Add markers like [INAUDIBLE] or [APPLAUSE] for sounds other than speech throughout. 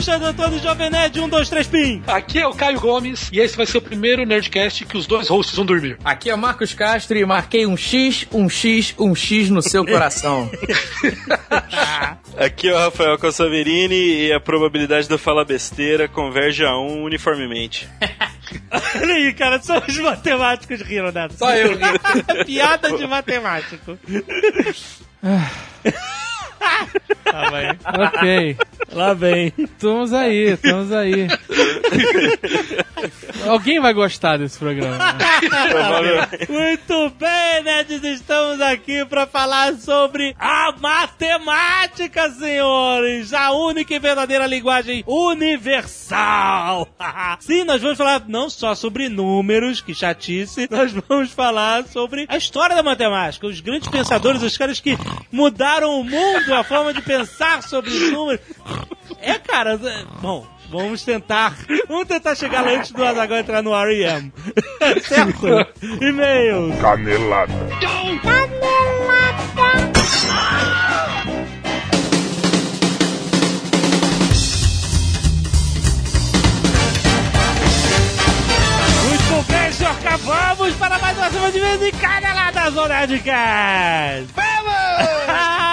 Alexandre Antônio Jovem Nerd 1, 2, 3, pim! Aqui é o Caio Gomes e esse vai ser o primeiro Nerdcast que os dois hosts vão dormir. Aqui é Marcos Castro e marquei um X, um X, um X no seu coração. [LAUGHS] Aqui é o Rafael Consaverini e a probabilidade de eu falar besteira converge a 1 uniformemente. [LAUGHS] Olha aí, cara, só os matemáticos riram dessa. Só eu. [LAUGHS] Piada de matemático. Lá vem. Ok. Lá vem. Estamos aí, estamos aí. Alguém vai gostar desse programa. né? Muito bem, nerds, estamos aqui para falar sobre a matemática, senhores! A única e verdadeira linguagem universal! [LAUGHS] Sim, nós vamos falar não só sobre números, que chatice, nós vamos falar sobre a história da matemática, os grandes pensadores, os caras que mudaram o mundo, a forma de pensar sobre os números. É, cara, é- bom, vamos tentar. Vamos tentar chegar lá antes do Azaghal entrar no R.E.M. [LAUGHS] certo? E-mails. Canelada. Muito bem, senhor vamos para mais uma semana de vez em Canelada Zona de Cast. Vamos! [LAUGHS]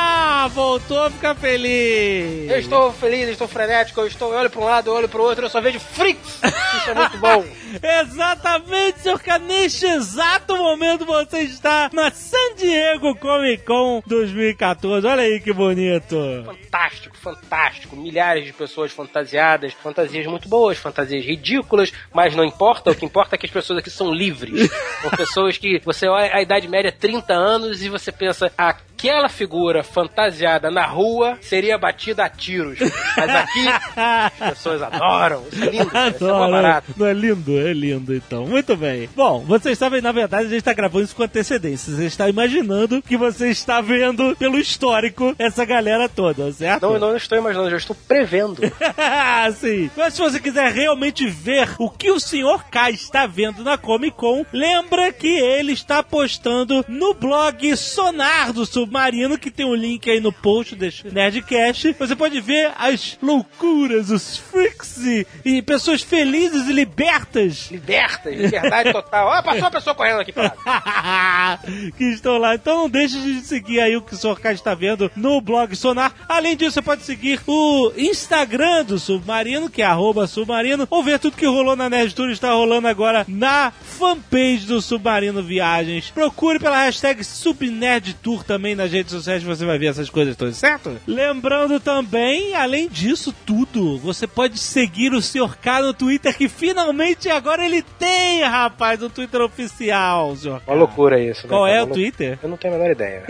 Ah, voltou a ficar feliz. Eu estou feliz, eu estou frenético, eu estou, eu olho para um lado, eu olho para o outro, eu só vejo freaks. Isso é muito bom. [LAUGHS] Exatamente, senhor K. Neste exato momento você está na San Diego Comic Con 2014. Olha aí que bonito. Fantástico, fantástico. Milhares de pessoas fantasiadas, fantasias muito boas, fantasias ridículas, mas não importa. O que importa é que as pessoas aqui são livres. [LAUGHS] São pessoas que você olha a idade média 30 anos e você pensa, aquela figura fantasiada na rua seria batida a tiros. Mas aqui as pessoas adoram. Isso é lindo, é barato. Não é lindo? É lindo, então. Muito bem. Bom, vocês sabem, na verdade, a gente está gravando isso com antecedência. Você está imaginando que você está vendo pelo histórico essa galera toda, certo? Não, não estou imaginando, já estou prevendo. [LAUGHS] Sim. Mas se você quiser realmente ver o que o Sr. K está vendo na Comic Con, lembra que ele está postando no blog Sonar do Submarino, que tem um link aí no post deste Nerdcast. Você pode ver as loucuras, os freaks e, e pessoas felizes e libertas Liberta, liberdade total. Ó, passou uma pessoa correndo aqui pra lá. [LAUGHS] que estão lá. Então não deixe de seguir aí o que o Sr. K está vendo no blog Sonar. Além disso, você pode seguir o Instagram do Submarino, que é arroba Submarino, ou ver tudo que rolou na Nerd Tour está rolando agora na fanpage do Submarino Viagens. Procure pela hashtag SubNerdTour também nas redes sociais, você vai ver essas coisas todas, certo? Lembrando também, além disso tudo, você pode seguir o Sr. K no Twitter, que finalmente agora ele tem, rapaz, um Twitter oficial, Sr. K. Uma loucura isso. né, Qual é Uma o Twitter? Eu não tenho a menor ideia.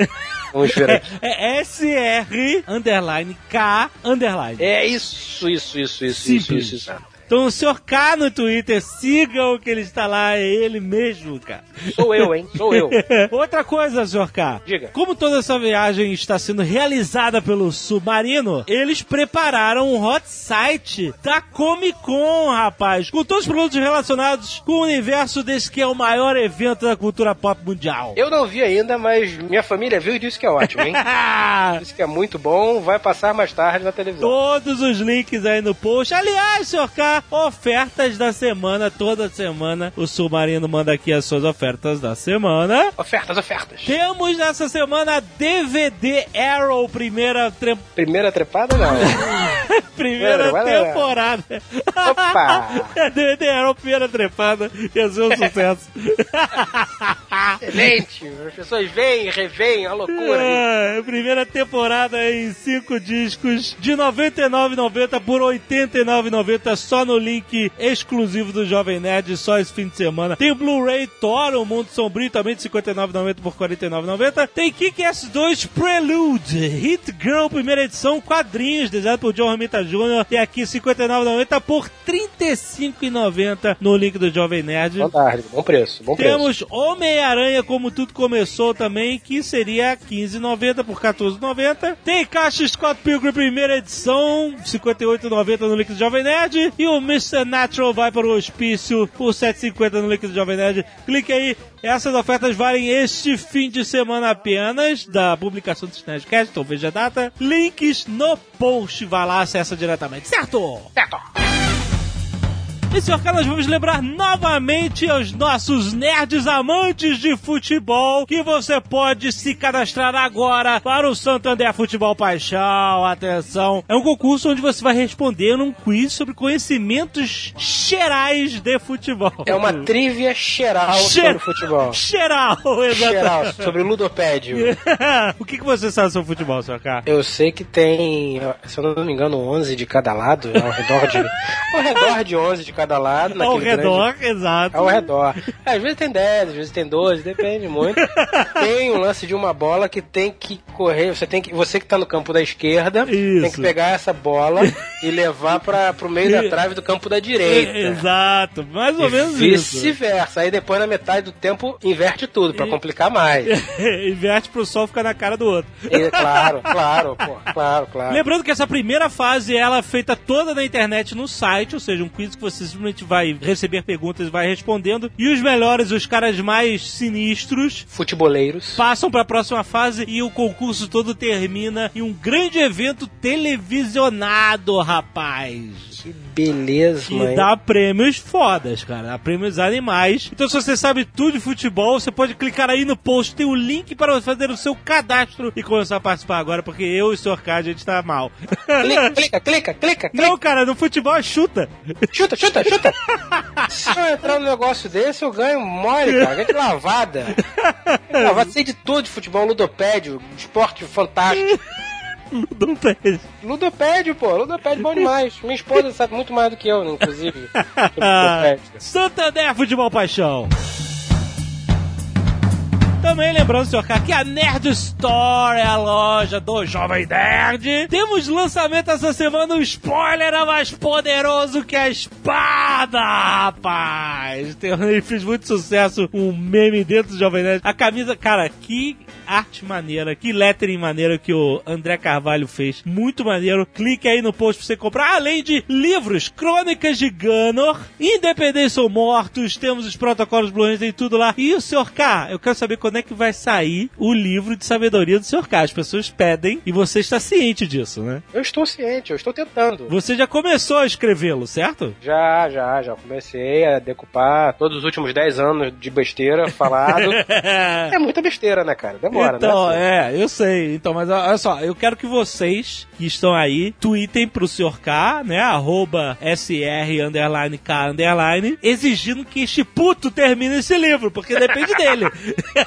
Vamos ver aqui. [LAUGHS] É SR underline K underline. É isso, isso, isso, isso, isso, Simples. isso, isso. Então o Sr. K no Twitter, sigam que ele está lá, é ele mesmo, cara. Sou eu, hein? Sou eu. [LAUGHS] Outra coisa, Sr. K. Diga. Como toda essa viagem está sendo realizada pelo Submarino, eles prepararam um hot site da Comic Con, rapaz, com todos os produtos relacionados com o universo desse que é o maior evento da cultura pop mundial. Eu não vi ainda, mas minha família viu e disse que é ótimo, hein? [LAUGHS] Disse que é muito bom, vai passar mais tarde na televisão. Todos os links aí no post. Aliás, Sr. K, ofertas da semana, toda semana o Submarino manda aqui as suas ofertas da semana. Ofertas, ofertas. Temos nessa semana DVD Arrow, primeira, tre- [LAUGHS] Primeira trepada, não. primeira temporada. Opa! [LAUGHS] DVD Arrow, primeira trepada, ia ser um sucesso. [LAUGHS] Excelente! As pessoas veem, reveem, a loucura. É, primeira temporada em cinco discos de R$ 99,90 por R$ 89,90 só no link exclusivo do Jovem Nerd, só esse fim de semana. Tem Blu-ray Thor, o Mundo Sombrio, também de R$ 59,90 por R$ 49,90. Tem Kick-Ass 2 Prelude, Hit Girl, primeira edição, quadrinhos, desenhado por John Romita Jr. Tem aqui R$ 59,90 por R$ 35,90 no link do Jovem Nerd. Fantástico, bom preço, bom preço. Temos Homem-Aranha Homem-Aranha, como tudo começou também, que seria 15,90 por 14,90. Tem caixa Scott Pilgrim primeira edição, 58,90 no Líquido Jovem Nerd. E o Mr. Natural vai para o hospício por 7,50 no Líquido Jovem Nerd. Clique aí. Essas ofertas valem este fim de semana apenas da publicação do Nerdcast, então veja a data. Links no post, vai lá, acessa diretamente, certo? Certo. E, senhor Carlos, vamos lembrar novamente aos nossos nerds amantes de futebol que você pode se cadastrar agora para o Santander Futebol Paixão. Atenção! É um concurso onde você vai responder um quiz sobre conhecimentos gerais de futebol. É uma trivia geral Che- sobre futebol. Geral, Geral, exatamente. sobre ludopédio. [LAUGHS] o que, que você sabe sobre futebol, senhor Carlos? Eu sei que tem, se eu não me engano, 11 de cada lado, ao redor de, ao redor de 11 de cada lado. Ao redor, grande- exato. Ao redor. É, às vezes tem 10, às vezes tem 12, depende muito. [LAUGHS] Tem um lance de uma bola que tem que correr, você tem que, você que tá no campo da esquerda, Isso. tem que pegar essa bola [LAUGHS] e levar para pro meio da trave do campo da direita. Exato, mais ou E menos isso. Vice-versa. Aí depois na metade do tempo inverte tudo pra complicar mais. [LAUGHS] Inverte pro sol ficar na cara do outro. E, claro, claro, pô, claro, claro. Lembrando que essa primeira fase ela é feita toda na internet no site, ou seja, um quiz que você simplesmente vai receber perguntas e vai respondendo. E os melhores, os caras mais sinistros, Futeboleiros. passam para a próxima fase e o concurso todo termina em um grande evento televisionado, rapaz. Que beleza, Que mãe. dá prêmios fodas, cara. Dá prêmios animais. Então, se você sabe tudo de futebol, você pode clicar aí no post. Tem o link para fazer o seu cadastro e começar a participar agora, porque eu e o Sr. K, a gente tá mal. Clica, [LAUGHS] clica, clica, clica. Não, cara, no futebol é chuta. Chuta, chuta, chuta. [LAUGHS] Se eu entrar num negócio desse, eu ganho mole, cara. Ganho de lavada. [LAUGHS] Lavada, sei de tudo de futebol, ludopédio, esporte fantástico. [LAUGHS] Tem. Ludopédio, pô, ludopédio é bom demais. Minha esposa sabe muito mais do que eu, inclusive. [LAUGHS] ludopédio. Santander Futebol Paixão. Também lembrando, senhor K, que a Nerd Store é a loja do Jovem Nerd. Temos lançamento essa semana, um spoiler é mais poderoso que a espada, rapaz. Tem, [LAUGHS] fez muito sucesso, um meme dentro do Jovem Nerd. A camisa, cara, que arte maneira, que lettering maneiro que o André Carvalho fez. Muito maneiro. Clique aí no post pra você comprar. Além de livros, Crônicas de Gunnor, Independência ou Mortos, temos os protocolos Blue Ranger, tem tudo lá. E o Sr. K, eu quero saber quando é que vai sair o livro de sabedoria do Sr. K. As pessoas pedem e você está ciente disso, né? Eu estou ciente, eu estou tentando. Você já começou a escrevê-lo, certo? Já, já, já comecei a decupar todos os últimos 10 anos de besteira falado. [LAUGHS] é muita besteira, né, cara? Demora, então, né? é, eu sei. Então, mas olha só, eu quero que vocês que estão aí tweetem pro Sr. K, né? Arroba SR underline K underline, exigindo que este puto termine esse livro, porque depende [LAUGHS] dele.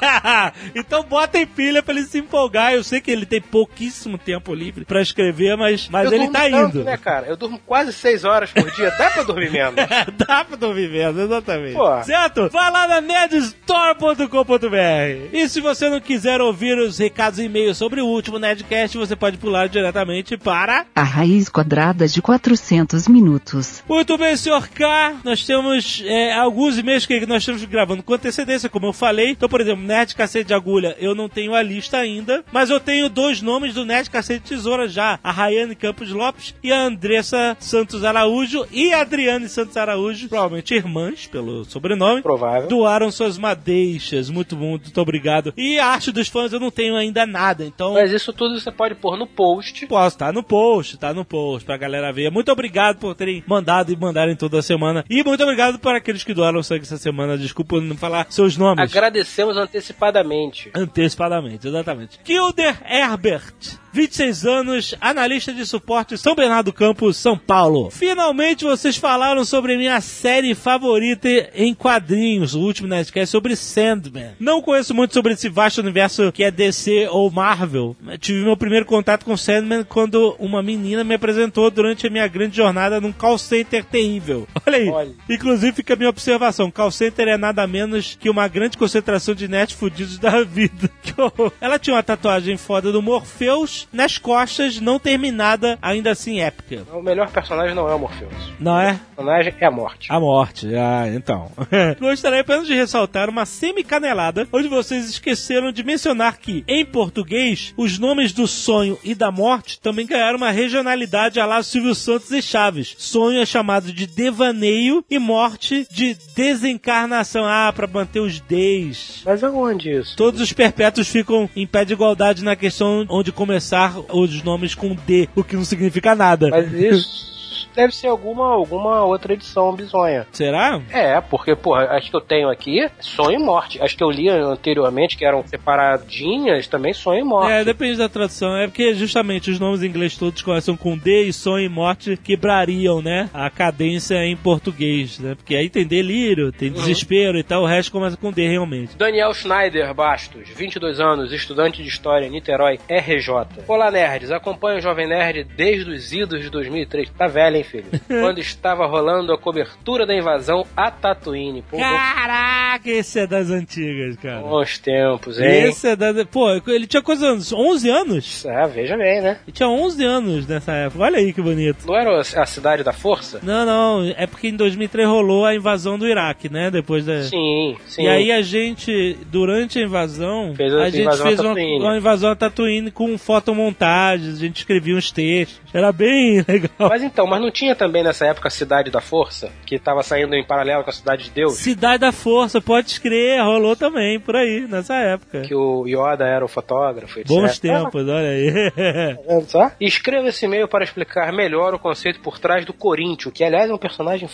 [LAUGHS] então botem pilha pra ele se empolgar. Eu sei que ele tem pouquíssimo tempo livre pra escrever, mas, mas Eu ele tá tanto, indo. né, cara? Eu durmo quase 6 horas por dia, dá pra dormir menos. [LAUGHS] Dá pra dormir mesmo, exatamente. Pô. Certo? Vai lá na nerdstore.com.br. E se você não quiser ouvir os recados e e-mails sobre o último Nerdcast, você pode pular diretamente para. A raiz quadrada de 400 minutos. Muito bem, senhor K. Nós temos é, alguns e-mails que nós estamos gravando com antecedência, como eu falei. Então, por exemplo, Nerd Cacete de Agulha, eu não tenho a lista ainda, mas eu tenho dois nomes do Nerd Cacete de Tesoura já: a Rayane Campos Lopes e a Andressa Santos Araújo e a Adriane Santos Araújo, provavelmente irmãs pelo sobrenome. Provável. Doaram suas madeixas, muito bom, muito obrigado. E a arte dos fãs eu não tenho ainda nada, então Mas isso tudo você pode pôr no post. Posso, tá no post, tá no post pra galera ver. Muito obrigado por terem mandado e mandarem toda semana. E muito obrigado para aqueles que doaram sangue essa semana. Desculpa não falar seus nomes. Agradecemos antecipadamente. Antecipadamente, exatamente. Kilder Herbert, 26 anos, analista de suporte São Bernardo do Campo, São Paulo. Finalmente vocês falaram sobre minha série favorita em quadrinhos, o último Nerdcast sobre Sandman. Não conheço muito sobre esse vasto universo que é DC ou Marvel. Tive meu primeiro contato com Sandman quando uma menina me apresentou durante a minha grande jornada num call center terrível. [LAUGHS] Olha aí. Olha. Inclusive fica a minha observação, call center é nada menos que uma grande concentração de net fudidos da vida. [LAUGHS] Ela tinha uma tatuagem foda do Morpheus nas costas, não terminada, ainda assim épica. O melhor personagem não é o Morpheus. Não é? O personagem é a morte. A morte, ah, então. [LAUGHS] Gostaria apenas de ressaltar uma semi-canelada, onde vocês esqueceram de mencionar que, em português, os nomes do sonho e da morte também ganharam uma regionalidade a lá Silvio Santos e Chaves. Sonho é chamado de devaneio e morte de desencarnação. Ah, pra manter os Ds. Mas aonde isso? Todos os perpétuos ficam em pé de igualdade na questão onde começar os nomes com D, o que não significa nada. Mas isso deve ser alguma, alguma outra edição bizonha. Será? É, porque, porra, as que eu tenho aqui, Sonho e Morte. As que eu li anteriormente, que eram separadinhas, também Sonho e Morte. É, depende da tradução. É porque justamente os nomes em inglês todos começam com D e sonho e morte quebrariam, né? A cadência em português, né? Porque aí tem delírio, tem desespero e tal, o resto começa com D realmente. Daniel Schneider Bastos, 22 anos, estudante de História, Niterói, RJ. Olá, nerds. Acompanho o Jovem Nerd desde os idos de 2003. Tá velho, hein, filho? Quando estava rolando a cobertura da invasão a Tatooine. Pô, Caraca, esse é das antigas, cara. bons tempos, hein? Esse é da. Pô, ele tinha quantos anos? 11 anos? Ah, veja bem, né? Ele tinha 11 anos nessa época. Olha aí que bonito. Não era a cidade da força? Não, não. É porque em 2003 rolou a invasão do Iraque, né? Depois da. Sim, sim. E aí a gente, durante a invasão, Fez a a gente invasão fez a uma, uma invasão a Tatooine com fotomontagens, a gente escrevia uns textos. Era bem [LAUGHS] legal. Mas então, mas não tinha também nessa época a Cidade da Força, que tava saindo em paralelo com a Cidade de Deus? Cidade da Força, pode escrever, rolou também por aí, nessa época. Que o Yoda era o fotógrafo, etc. Bons tempos, olha aí. Tá [LAUGHS] só? Escreva esse e-mail para explicar melhor o conceito por trás do Coríntio, que aliás é um personagem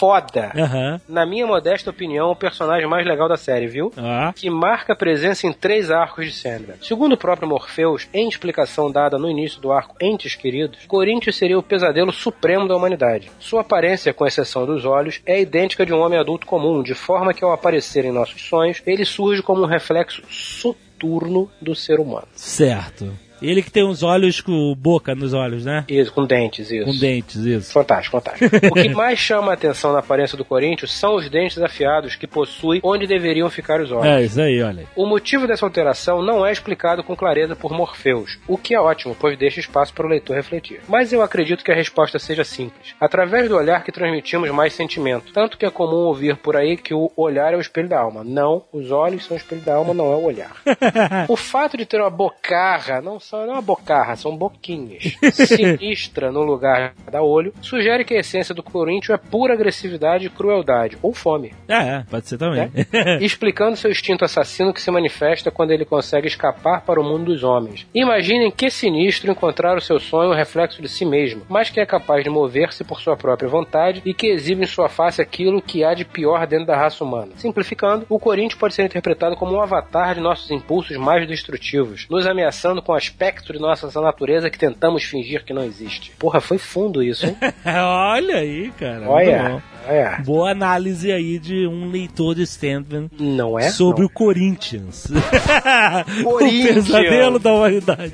foda. Aham. Na minha modesta opinião, o personagem mais legal da série, viu? Ah. Que marca presença em três arcos de Sandman. Segundo o próprio Morpheus, em explicação dada no início do arco Entes Queridos, Corinthians seria o pesadelo supremo da humanidade. Sua aparência, com exceção dos olhos, é idêntica de um homem adulto comum, de forma que ao aparecer em nossos sonhos, ele surge como um reflexo soturno do ser humano. Certo. Ele que tem uns olhos com boca nos olhos, né? Isso, com dentes, isso. Com dentes, isso. Fantástico, fantástico. o que [LAUGHS] mais chama a atenção na aparência do Corinthians são os dentes afiados que possui onde deveriam ficar os olhos. É, isso aí, olha. O motivo dessa alteração não é explicado com clareza por Morpheus, o que é ótimo, pois deixa espaço para o leitor refletir. Mas eu acredito que a resposta seja simples. Através do olhar que transmitimos mais sentimento. Tanto que é comum ouvir por aí que o olhar é o espelho da alma. Não, os olhos são o espelho da alma, não é o olhar. [LAUGHS] o fato de ter uma bocarra, não só não é uma bocarra, são boquinhas, [LAUGHS] sinistra no lugar da olho, sugere que a essência do Corinthians é pura agressividade, crueldade ou fome. É, pode ser também. [LAUGHS] explicando seu instinto assassino que se manifesta quando ele consegue escapar para o mundo dos homens. Imaginem que sinistro encontrar o seu sonho um reflexo de si mesmo, mas que é capaz de mover-se por sua própria vontade e que exibe em sua face aquilo que há de pior dentro da raça humana. Simplificando, o Corinthians pode ser interpretado como um avatar de nossos impulsos mais destrutivos, nos ameaçando com o aspecto de nossa natureza que tentamos fingir que não existe. Porra, foi fundo isso, hein? [LAUGHS] olha aí, cara. Olha, olha. Boa análise aí de um leitor de Sandman Não é? sobre Não. o Corinthians. [LAUGHS] Corinthians. o pesadelo da humanidade.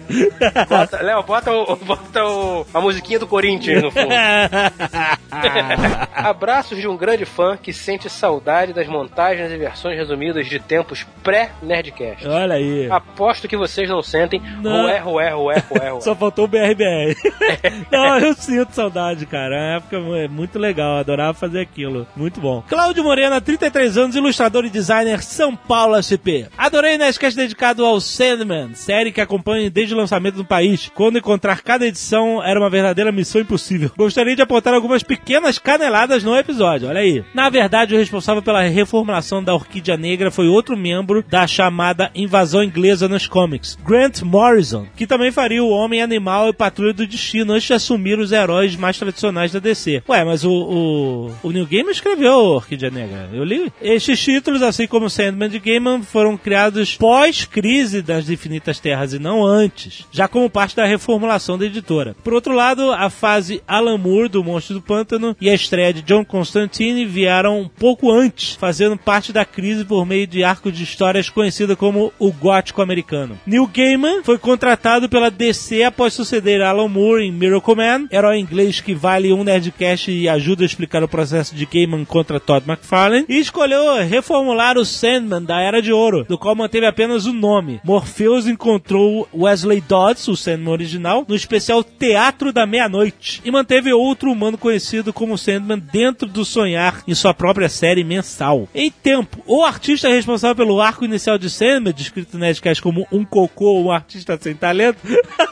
Bota, Léo, bota, o, bota o, a musiquinha do Corinthians no fundo. [LAUGHS] Abraços de um grande fã que sente saudade das montagens e versões resumidas de tempos pré-Nerdcast. olha aí. Aposto que vocês não sentem Não. rué, rué, rué, rué, rué. [LAUGHS] Só faltou o BRBR. Não, eu sinto saudade, cara. A época é muito legal, eu adorava fazer aquilo. Muito bom. Cláudio Morena, 33 anos, ilustrador e designer, São Paulo SP. Adorei o Nerdcast dedicado ao Sandman, série que acompanho desde o lançamento no país. Quando encontrar cada edição era uma verdadeira missão impossível. Gostaria de apontar algumas pequenas caneladas no episódio, olha aí. Na verdade, o responsável pela reformulação da Orquídea Negra foi outro membro da chamada invasão inglesa nos comics, Grant Morrison, que também faria o Homem Animal e Patrulha do Destino antes de assumir os heróis mais tradicionais da DC. Ué, mas o, o, o Neil Gaiman escreveu Orquídea Negra, eu li. Estes títulos, assim como Sandman de Gaiman, foram criados pós-crise das Infinitas Terras e não antes, já como parte da reformulação da editora. Por outro lado, a fase Alan Moore do Monstro do Pântano e a estreia de John Constantine vieram um pouco antes, fazendo parte da crise por meio de arco de histórias conhecida como o gótico americano. Neil Gaiman foi contratado pela DC após suceder Alan Moore em Miracle Man, herói inglês que vale um Nerdcast e ajuda a explicar o processo processo de Gaiman contra Todd McFarlane e escolheu reformular o Sandman da Era de Ouro, do qual manteve apenas o nome. Morpheus encontrou Wesley Dodds, o Sandman original, no especial Teatro da Meia-Noite e manteve outro humano conhecido como Sandman dentro do Sonhar em sua própria série mensal. Em tempo, o artista responsável pelo arco inicial de Sandman, descrito no Nerdcast como um cocô, um artista sem talento,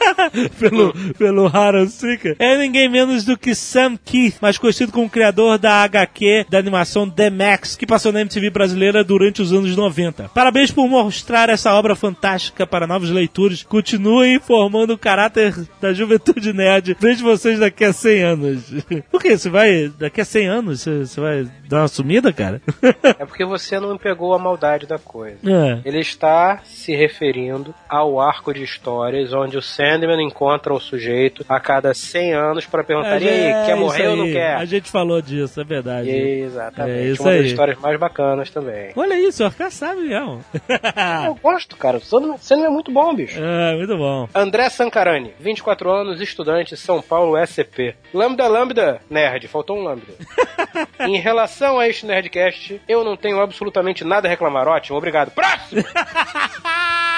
[LAUGHS] pelo, pelo Harold Seeker, é ninguém menos do que Sam Keith, mais conhecido como criador da HQ da animação The Max, que passou na MTV brasileira durante os anos 90. Parabéns por mostrar essa obra fantástica para novos leitores. Continuem formando o caráter da juventude nerd. Vejo vocês daqui a 100 anos. [LAUGHS] Por que? Você vai, daqui a 100 anos, você, vai dar uma sumida, cara? [LAUGHS] É porque você não pegou a maldade da coisa. É. Ele está se referindo ao arco de histórias onde o Sandman encontra o sujeito a cada 100 anos para perguntar: e aí, É quer morrer ou não quer? A gente falou disso, é verdade. Exatamente. É isso Uma das aí. histórias mais bacanas também. Olha isso, o Arcar sabe mesmo. Eu gosto, cara. O Sandman é muito bom, bicho. [LAUGHS] é, muito bom. André Sancarani, 24 anos, estudante, São Paulo, SCP. Lambda, lambda, nerd, faltou um lambda. [LAUGHS] em relação a este Nerdcast, eu não tenho absolutamente nada a reclamar. Ótimo, obrigado. Próximo! [LAUGHS]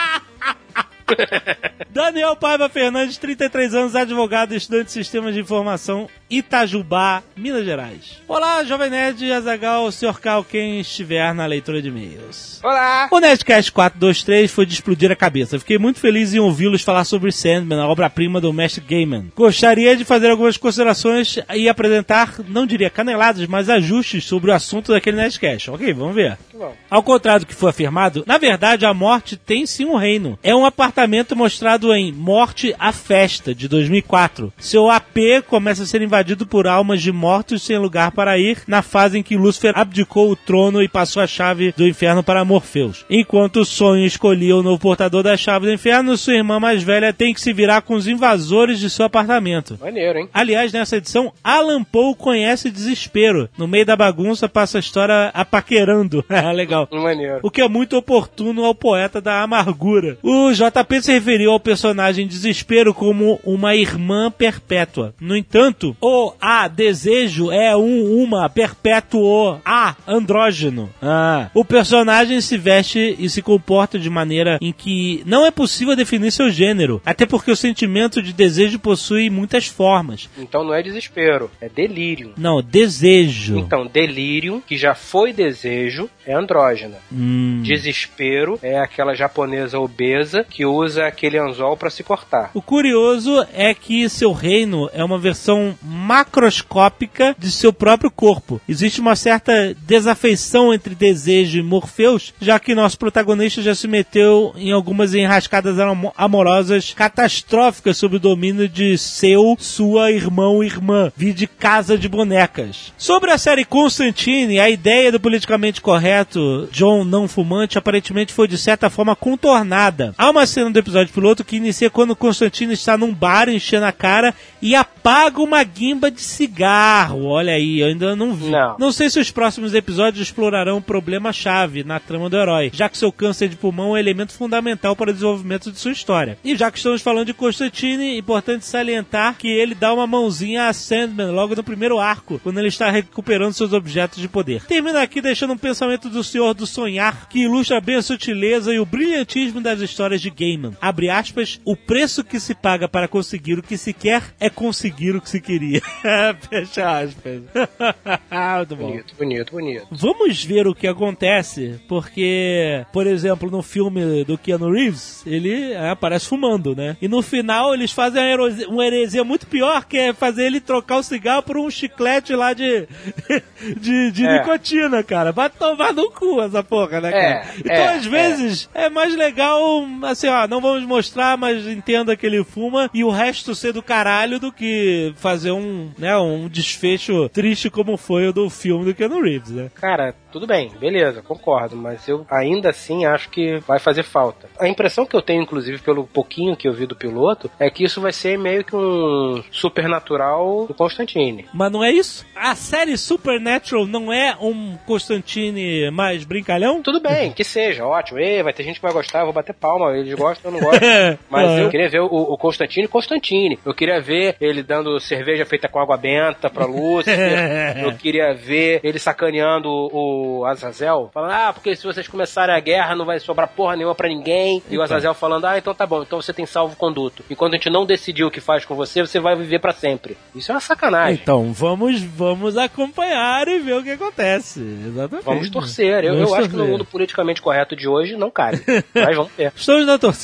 [LAUGHS] Daniel Paiva Fernandes, 33 anos, advogado, estudante de sistemas de informação, Itajubá, Minas Gerais. Olá, Jovem Nerd, Azagal, Sr. Cal, quem estiver na leitura de e-mails. Olá! O Nerdcast 423 foi de explodir a cabeça. Fiquei muito feliz em ouvi-los falar sobre Sandman, a obra-prima do mestre Gaiman. Gostaria de fazer algumas considerações e apresentar, não diria caneladas, mas ajustes sobre o assunto daquele Nerdcast. Ok, vamos ver. bom. Ao contrário do que foi afirmado, na verdade a morte tem sim um reino. É um apartamento mostrado em Morte à Festa, de 2004. Seu AP começa a ser invadido por almas de mortos sem lugar para ir, na fase em que Lúcifer abdicou o trono e passou a chave do inferno para Morpheus. Enquanto o sonho escolhia o novo portador da chave do inferno, sua irmã mais velha tem que se virar com os invasores de seu apartamento. Maneiro, hein? Aliás, nessa edição, Alan Poe conhece desespero. No meio da bagunça, passa a história apaquerando. [LAUGHS] Legal. Maneiro. O que é muito oportuno ao poeta da amargura. O JP se referiu ao personagem Desespero como uma irmã perpétua. No entanto, o A desejo é um uma perpétuo A andrógeno. Ah. O personagem se veste e se comporta de maneira em que não é possível definir seu gênero, até porque o sentimento de desejo possui muitas formas. Então não é desespero, é delírio. Não, desejo. Então, delírio, que já foi desejo, é andrógena. Hum. Desespero é aquela japonesa obesa que usa aquele anzol pra se cortar. O curioso é que seu reino é uma versão macroscópica de seu próprio corpo. Existe uma certa desafeição entre desejo e Morpheus, já que nosso protagonista já se meteu em algumas enrascadas amo- amorosas catastróficas sob o domínio de seu, sua irmão e irmã, de casa de bonecas. Sobre a série Constantine, a ideia do politicamente correto John não fumante aparentemente foi de certa forma contornada. Há uma cena do episódio piloto que inicia quando Constantino está num bar enchendo a cara e apaga uma guimba de cigarro. Olha aí, eu ainda não vi. Não. sei se os próximos episódios explorarão o problema-chave na trama do herói, já que seu câncer de pulmão é elemento fundamental para o desenvolvimento de sua história. E já que estamos falando de Constantine, importante salientar que ele dá uma mãozinha a Sandman logo no primeiro arco, quando ele está recuperando seus objetos de poder. Termina aqui deixando um pensamento do Senhor do Sonhar, que ilustra bem a sutileza e o brilhantismo das histórias de Gaiman. Abre aspas, o preço que se paga para conseguir o que se quer é conseguir o que se queria. [LAUGHS] Fecha aspas. [LAUGHS] Muito bom. Bonito, bonito, bonito. Vamos ver o que acontece, porque, por exemplo, no filme do Keanu Reeves, ele é, aparece fumando, né? E no final eles fazem uma heresia, uma heresia muito pior, que é fazer ele trocar o cigarro por um chiclete lá de, [LAUGHS] de, de É. nicotina, cara. Vai tomar no cu essa porra, né, É, cara? Então, é, às vezes, é. mais legal, assim, ó, não vamos mostrar, mas entenda que ele fuma e o resto ser do caralho do que fazer um, né, um desfecho triste como foi o do filme do Keanu Reeves, né? Cara, tudo bem, beleza, concordo, mas eu ainda assim acho que vai fazer falta. A impressão que eu tenho, inclusive, pelo pouquinho que eu vi do piloto, é que isso vai ser meio que um supernatural do Constantine. Mas não é isso? A série Supernatural não é um Constantine mais brincalhão? Tudo bem, que seja, ótimo. Ei, vai ter gente que vai gostar, eu vou bater palma, eles gostam, eu não gosto. [LAUGHS] Mas Ah. eu queria ver o, o Constantine Constantine. Eu queria ver ele dando cerveja feita com água benta pra Lúcifer. [LAUGHS] eu queria ver ele sacaneando o, o Azazel, falando, ah, porque se vocês começarem a guerra não vai sobrar porra nenhuma pra ninguém. E o Azazel falando, ah, então tá bom, então você tem salvo conduto. E quando a gente não decidiu o que faz com você, você vai viver pra sempre. Isso é uma sacanagem. Então, vamos, vamos acompanhar e ver o que acontece. Exatamente. Vamos torcer. Eu, Vamos eu acho que no torcer. mundo politicamente correto de hoje não cabe. [LAUGHS] Mas vamos ver. Estamos na torcida.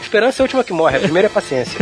Esperança é a última que morre, a primeira é paciência.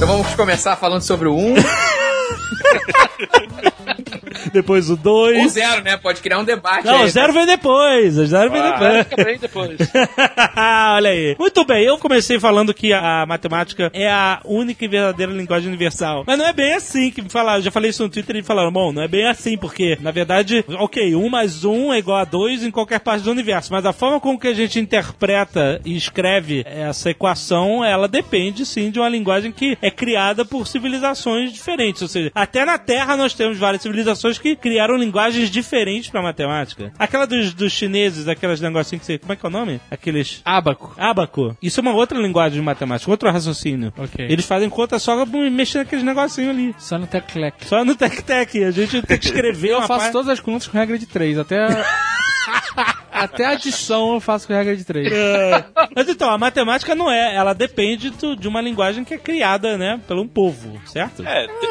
Então vamos começar falando sobre o 1. [LAUGHS] Depois o O 2. 0, né? Pode criar um debate. Não, aí, o zero vem depois. O zero vem Ah, depois. fica bem depois. [LAUGHS] Olha aí. Muito bem, eu comecei falando que a matemática é a única e verdadeira linguagem universal. Mas não é bem assim que me falaram. Eu já falei isso no Twitter e falaram, bom, não é bem assim, porque, na verdade, ok, 1 mais 1 é igual a 2 em qualquer parte do universo. Mas a forma como que a gente interpreta e escreve essa equação, ela depende sim de uma linguagem que é criada por civilizações diferentes. Ou seja, até na Terra nós temos várias civilizações que criaram linguagens diferentes pra matemática. Aquela dos, dos chineses, aquelas negocinhos que você. Como é que é o nome? Aqueles. Abaco. Abaco. Isso é uma outra linguagem de matemática, outro raciocínio. Ok. Eles fazem conta só mexendo naqueles negocinhos ali. Só no teclec. Só no tec-tec. A gente tem que escrever Eu uma faço parte- todas as contas com regra de 3. Até. [LAUGHS] Até a adição eu faço com regra de 3. É. Mas então, a matemática não é, ela depende do- de uma linguagem que é criada, né, por um povo, certo? É, tem-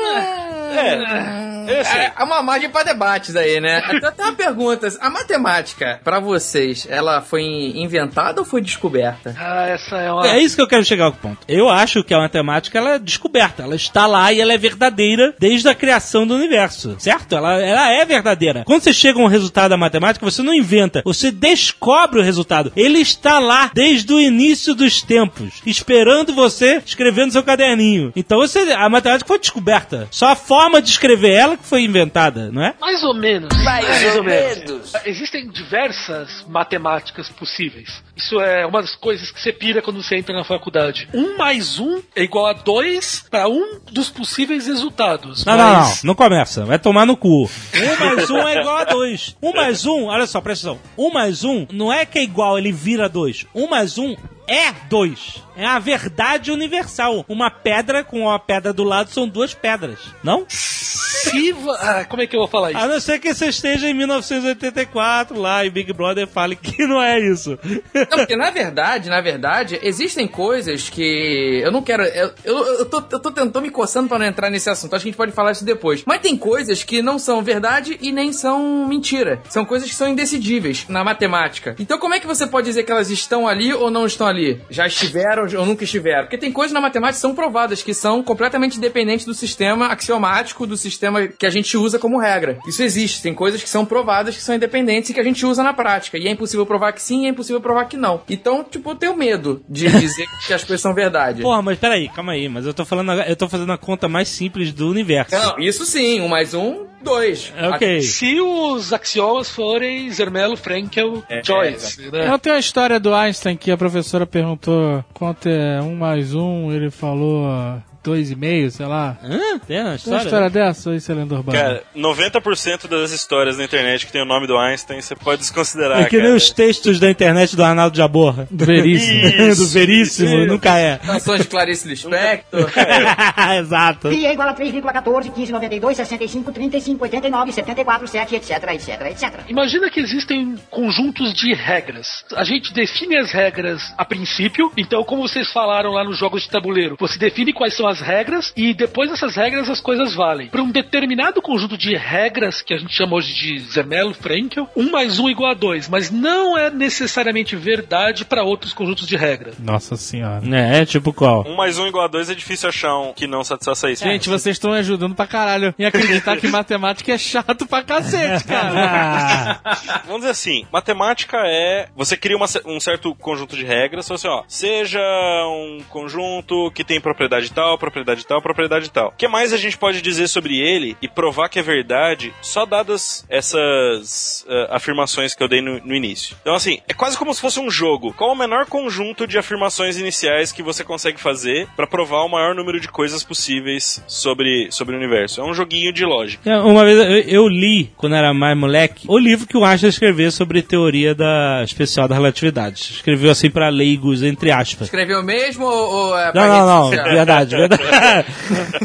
é, é assim, É, há uma margem pra debates aí, né? [LAUGHS] Até tem uma pergunta. A matemática, pra vocês, ela foi inventada ou foi descoberta? Ah, essa é uma. É isso que eu quero chegar ao ponto. Eu acho que a matemática ela é descoberta, ela está lá e ela é verdadeira desde a criação do universo, certo? Ela, ela é verdadeira. Quando você chega a um resultado da matemática, você não inventa, você descobre o resultado. Ele está lá desde o início dos tempos, esperando você escrever no seu caderninho. Então você, a matemática foi descoberta. Só a forma de escrever ela que foi inventada, não é? Mais ou menos. Mais, ou menos. Existem diversas matemáticas possíveis. Isso é uma das coisas que você pira quando você entra na faculdade. Um mais um é igual a dois para um dos possíveis resultados. Não, não, não, Mas- não começa. Vai tomar no cu. Um mais um é igual a dois. Um mais um, olha só, presta atenção. Um mais um não é que é igual, ele vira dois. Um mais um é dois. É a verdade universal. Uma pedra com a pedra do lado são duas pedras. Não? Ah, como é que eu vou falar isso? A não ser que você esteja em 1984 lá e Big Brother fale que [LAUGHS] não é isso. Não, porque na verdade, na verdade, existem coisas que eu não quero. Eu, eu, eu, tô, eu tô tentando me coçando pra não entrar nesse assunto. Acho que a gente pode falar isso depois. Mas tem coisas que não são verdade e nem são mentira. São coisas que são indecidíveis na matemática. Então, como é que você pode dizer que elas estão ali ou não estão ali? Já estiveram ou nunca estiveram? Porque tem coisas na matemática que são provadas, que são completamente independentes do sistema axiomático, do sistema que a gente usa como regra. Isso existe. Tem coisas que são provadas, que são independentes e que a gente usa na prática. E é impossível provar que sim e é impossível provar que não. Então, tipo, eu tenho medo de dizer [LAUGHS] que as coisas são verdade. Porra, mas peraí, calma aí. Mas eu tô falando, eu tô fazendo a conta mais simples do universo. Não, isso sim, um mais um, dois. É, Ok. Se os axiomas forem Zermelo, Frankel, Joyce, né? Eu tenho a história do Einstein que a professora perguntou quanto é um mais um, ele falou dois e meio, sei lá. Hã? Tem uma Tem uma história? história dessa ou isso é lenda urbana? cara, 90% das histórias na internet que tem o nome do Einstein, você pode desconsiderar, É que nem cara. os textos da internet do Arnaldo Jaborra. Do Veríssimo. Isso, [LAUGHS] do Veríssimo, isso. nunca é. Canções de Clarice Lispector. [LAUGHS] [LAUGHS] Exato. Pi é igual a 3,14, 15, 92, 65, 35, 89, 74, 7, etc, etc, etc. Imagina que existem conjuntos de regras. A gente define as regras a princípio, então, como vocês falaram lá nos jogos de tabuleiro, você define quais são as regras e depois dessas regras as coisas valem. Para um determinado conjunto de regras, que a gente chama hoje de Zermelo, Frenkel, um mais um é igual a dois, mas não é necessariamente verdade para outros conjuntos de regras. Nossa senhora. É, tipo qual? Um mais um igual a dois é difícil achar um que não satisfaça isso. Gente, vocês estão me ajudando pra caralho em acreditar que [LAUGHS] matemática é chato pra cacete, cara. [LAUGHS] Vamos dizer assim, matemática é. Você cria uma um certo conjunto de regras, assim, ó, seja um conjunto que tem propriedade tal, propriedade tal, propriedade tal. O que mais a gente pode dizer sobre ele e provar que é verdade só dadas essas eh, afirmações que eu dei no, no início? Então, assim, é quase como se fosse um jogo. Qual o menor conjunto de afirmações iniciais que você consegue fazer pra provar o maior número de coisas possíveis sobre, sobre o universo? É um joguinho de lógica. É, Uma vez eu, eu li, quando era mais moleque, o livro que o Einstein escreveu sobre teoria da especial da relatividade. Escreveu assim pra leigos, entre aspas. Escreveu mesmo ou, ou é Não, não, não, verdade, verdade.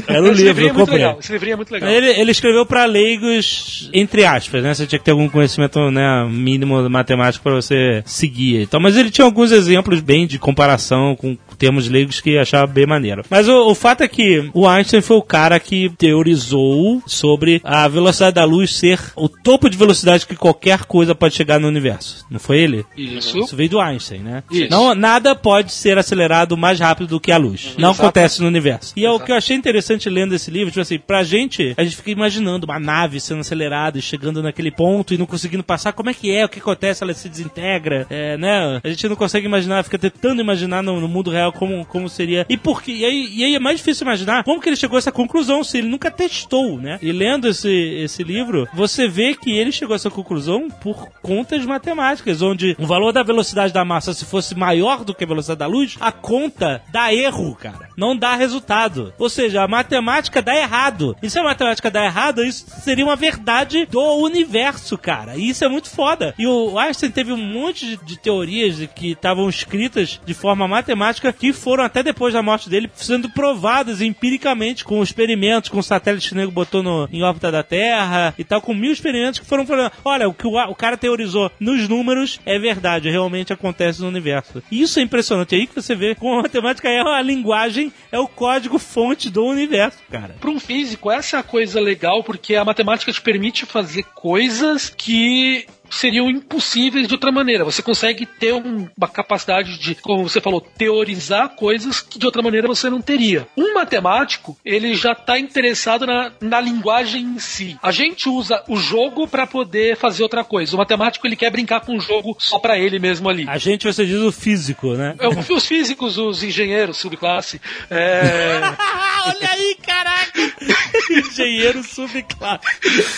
Era o Esse livro, é eu muito comprei. legal. Esse livrinho é muito legal. Ele, ele escreveu pra leigos, entre aspas, né? Você tinha que ter algum conhecimento né, mínimo de matemática pra você seguir. Então, mas ele tinha alguns exemplos bem de comparação com termos leigos que achava bem maneiro. Mas o, o fato é que o Einstein foi o cara que teorizou sobre a velocidade da luz ser o topo de velocidade que qualquer coisa pode chegar no universo. Não foi ele? Isso. Isso veio do Einstein, né? Isso. Não, nada pode ser acelerado mais rápido do que a luz. Não acontece no universo. E é o que eu achei interessante lendo esse livro, tipo assim, pra gente, a gente fica imaginando uma nave sendo acelerada e chegando naquele ponto e não conseguindo passar, como é que é, o que acontece, ela se desintegra, é, né? A gente não consegue imaginar, fica tentando imaginar no, no mundo real como, como seria. E por quê? E aí, e aí é mais difícil imaginar como que ele chegou a essa conclusão, se ele nunca testou, né? E lendo esse, esse livro, você vê que ele chegou a essa conclusão por contas matemáticas, onde o valor da velocidade da massa, se fosse maior do que a velocidade da luz, a conta dá erro, cara. Não dá resultado. Ou seja, a matemática dá errado. E se a matemática dá errado, isso seria uma verdade do universo, cara. E isso é muito foda. E o Einstein teve um monte de, de teorias que estavam escritas de forma matemática que foram até depois da morte dele sendo provadas empiricamente com experimentos, com satélites que o nego botou no, em órbita da Terra e tal, com mil experimentos que foram falando: olha, o que o, o cara teorizou nos números é verdade, realmente acontece no universo. E isso é impressionante. É aí que você vê como a matemática é a linguagem, é o código fonte do universo, cara. Para um físico, essa é a coisa legal, porque a matemática te permite fazer coisas que seriam impossíveis de outra maneira. Você consegue ter um- uma capacidade de, como você falou, teorizar coisas que de outra maneira você não teria. Um matemático, ele já está interessado na, na linguagem em si. A gente usa o jogo para poder fazer outra coisa. O matemático, ele quer brincar com o jogo só para ele mesmo ali. A gente, você diz o físico, né? É, Os físicos, os engenheiros, subclasse, é, [LAUGHS] olha aí, caraca! [LAUGHS] Engenheiro subclasse.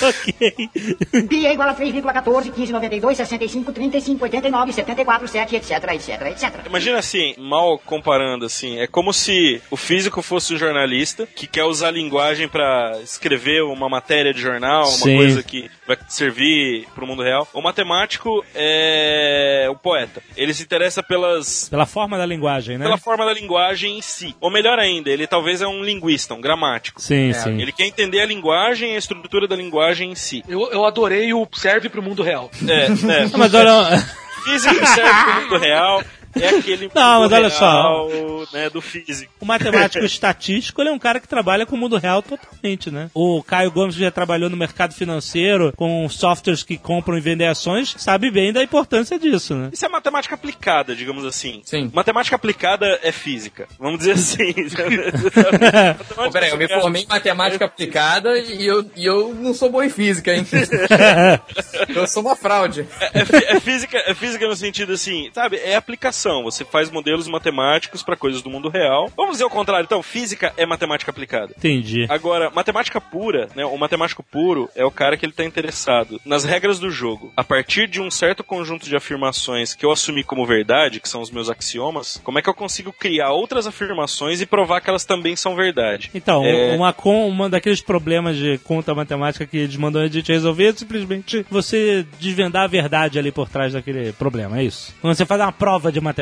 ok. Pi é igual a 3,14, 15, 92, 65, 35, 89, 74, 7, etc, etc, etc. Imagina assim, mal comparando assim, é como se o físico fosse um jornalista que quer usar a linguagem pra escrever uma matéria de jornal, uma Sim. coisa que vai servir pro mundo real. O matemático é o poeta. Ele se interessa pelas Pela forma da linguagem, né? pela forma da linguagem em si. Ou melhor ainda, ele talvez é um linguista, um gramático. Sim, sim. Ele quer entender a linguagem e a estrutura da linguagem em si. eu, eu adorei o serve pro mundo real. É, é. [LAUGHS] Mas olha, Físico serve pro mundo real. É aquele [LAUGHS] Não, mas olha só. real, né, do físico. o matemático [LAUGHS] estatístico ele é um cara que trabalha com o mundo real totalmente, né? O Caio Gomes que já trabalhou no mercado financeiro com softwares que compram e vendem ações, sabe bem da importância disso, né? Isso é matemática aplicada, digamos assim. Sim. Matemática aplicada é física. Vamos dizer assim. [LAUGHS] Pô, peraí, eu me formei em matemática aplicada e eu, e eu não sou bom em física, hein? eu sou uma fraude. É, fi- é física, é física no sentido assim, sabe? É aplicação. Você faz modelos matemáticos para coisas do mundo real. Vamos dizer o contrário, então, física é matemática aplicada. Entendi. Agora, matemática pura, né? O matemático puro é o cara que ele tá interessado nas regras do jogo. A partir de um certo conjunto de afirmações que eu assumi como verdade, que são os meus axiomas, como é que eu consigo criar outras afirmações e provar que elas também são verdade? Então, É. uma, com, uma daqueles problemas de conta matemática que eles mandam a gente resolver é simplesmente você desvendar a verdade ali por trás daquele problema, é isso. Quando você faz uma prova de matemática.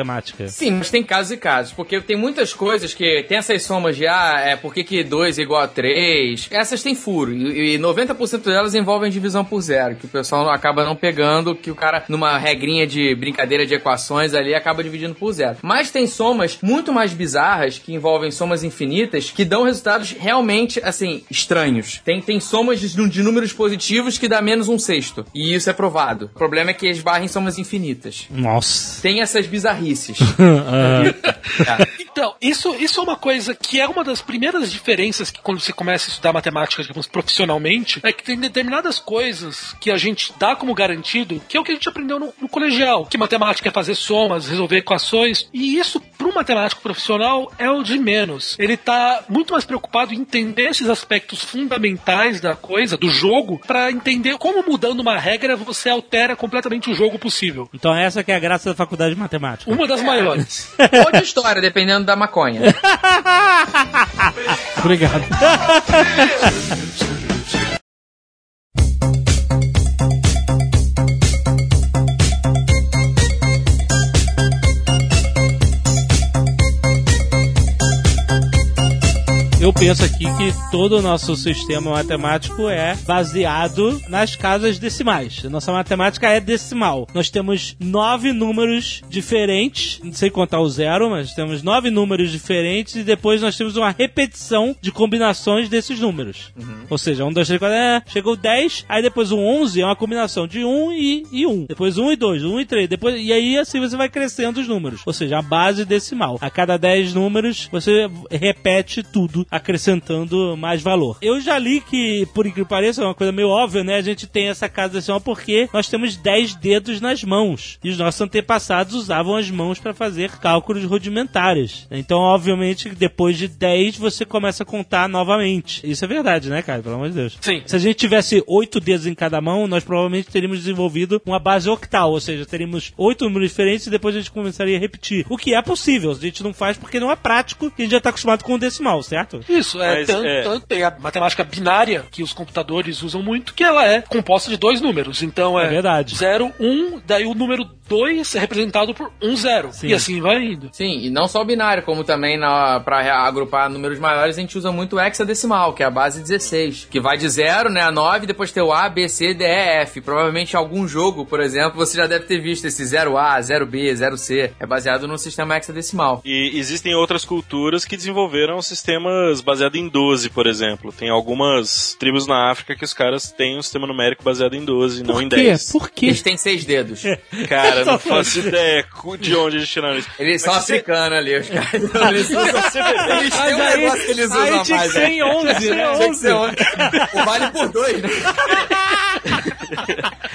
Sim, mas tem casos e casos, porque tem muitas coisas que tem essas somas de, ah, é por que que 2 é igual a 3, essas tem furo, e, e 90% delas envolvem divisão por zero, que o pessoal acaba não pegando, que o cara, numa regrinha de brincadeira de equações ali, acaba dividindo por zero. Mas tem somas muito mais bizarras, que envolvem somas infinitas, que dão resultados realmente, assim, estranhos. Tem, tem somas de, de números positivos que dá menos um sexto, e isso é provado. O problema é que esbarra em somas infinitas. Nossa. Tem essas bizarrices. [LAUGHS] Então, isso, isso é uma coisa que é uma das primeiras diferenças que quando você começa a estudar matemática, digamos, profissionalmente, é que tem determinadas coisas que a gente dá como garantido, que é o que a gente aprendeu no, no colegial, que matemática é fazer somas, resolver equações, e isso para um matemático profissional é o de menos. Ele tá muito mais preocupado em entender esses aspectos fundamentais da coisa, do jogo, para entender como mudando uma regra você altera completamente o jogo possível. Então essa que é a graça da faculdade de matemática. Uma das maiores. Outra história, dependendo da maconha. [LAUGHS] Obrigado. [LAUGHS] Eu penso aqui que todo o nosso sistema matemático é baseado nas casas decimais. A nossa matemática é decimal. Nós temos nove números diferentes, não sei contar o zero, mas temos nove números diferentes e depois nós temos uma repetição de combinações desses números. Ou seja, um, dois, três, quatro, é, chegou 10, aí depois o 11 é uma combinação de 1 e, e 1. Depois 1 e 2, 1 e 3, depois, e aí assim você vai crescendo os números. Ou seja, a base decimal. A cada 10 números, você repete tudo, acrescentando mais valor. Eu já li que, por incrível que pareça, é uma coisa meio óbvia, né? A gente tem essa casa decimal porque nós temos 10 dedos nas mãos. E os nossos antepassados usavam as mãos para fazer cálculos rudimentares. Então, obviamente, depois de 10 você começa a contar novamente. Isso é verdade, né, cara? Pelo amor de Deus. Sim. Se a gente tivesse oito dedos em cada mão, nós provavelmente teríamos desenvolvido uma base octal, ou seja, teríamos oito números diferentes e depois a gente começaria a repetir. O que é possível, a gente não faz porque não é prático e a gente já está acostumado com o decimal, certo? Isso, é, Mas, tanto, é. tanto tem a matemática binária, que os computadores usam muito, que ela é composta de dois números. Então é, É verdade. 0, 1, daí o número 2 é representado por 1, 0. Sim. E assim vai indo. Sim, e não só o binário, como também na, pra agrupar números maiores, a gente usa muito o hexadecimal, que é a base 16, que vai de 0 né, a 9, depois tem o A, B, C, D, E, F. Provavelmente em algum jogo, por exemplo, você já deve ter visto esse 0A, 0B, 0C. É baseado no sistema hexadecimal. E existem outras culturas que desenvolveram sistemas baseados em 12, por exemplo. Tem algumas tribos na África que os caras têm um sistema numérico baseado em 12, não em Por quê? 10. Por quê? Eles têm seis dedos. [LAUGHS] Cara, não [LAUGHS] faço ideia de onde eles tiraram isso. Eles são Mas africanos ali, os caras. Então, [LAUGHS] eles usam... Eles têm um aí- negócio que eles aí usam tinha que mais. ser em 11, né? Tinha que ser 11. O vale por dois, né?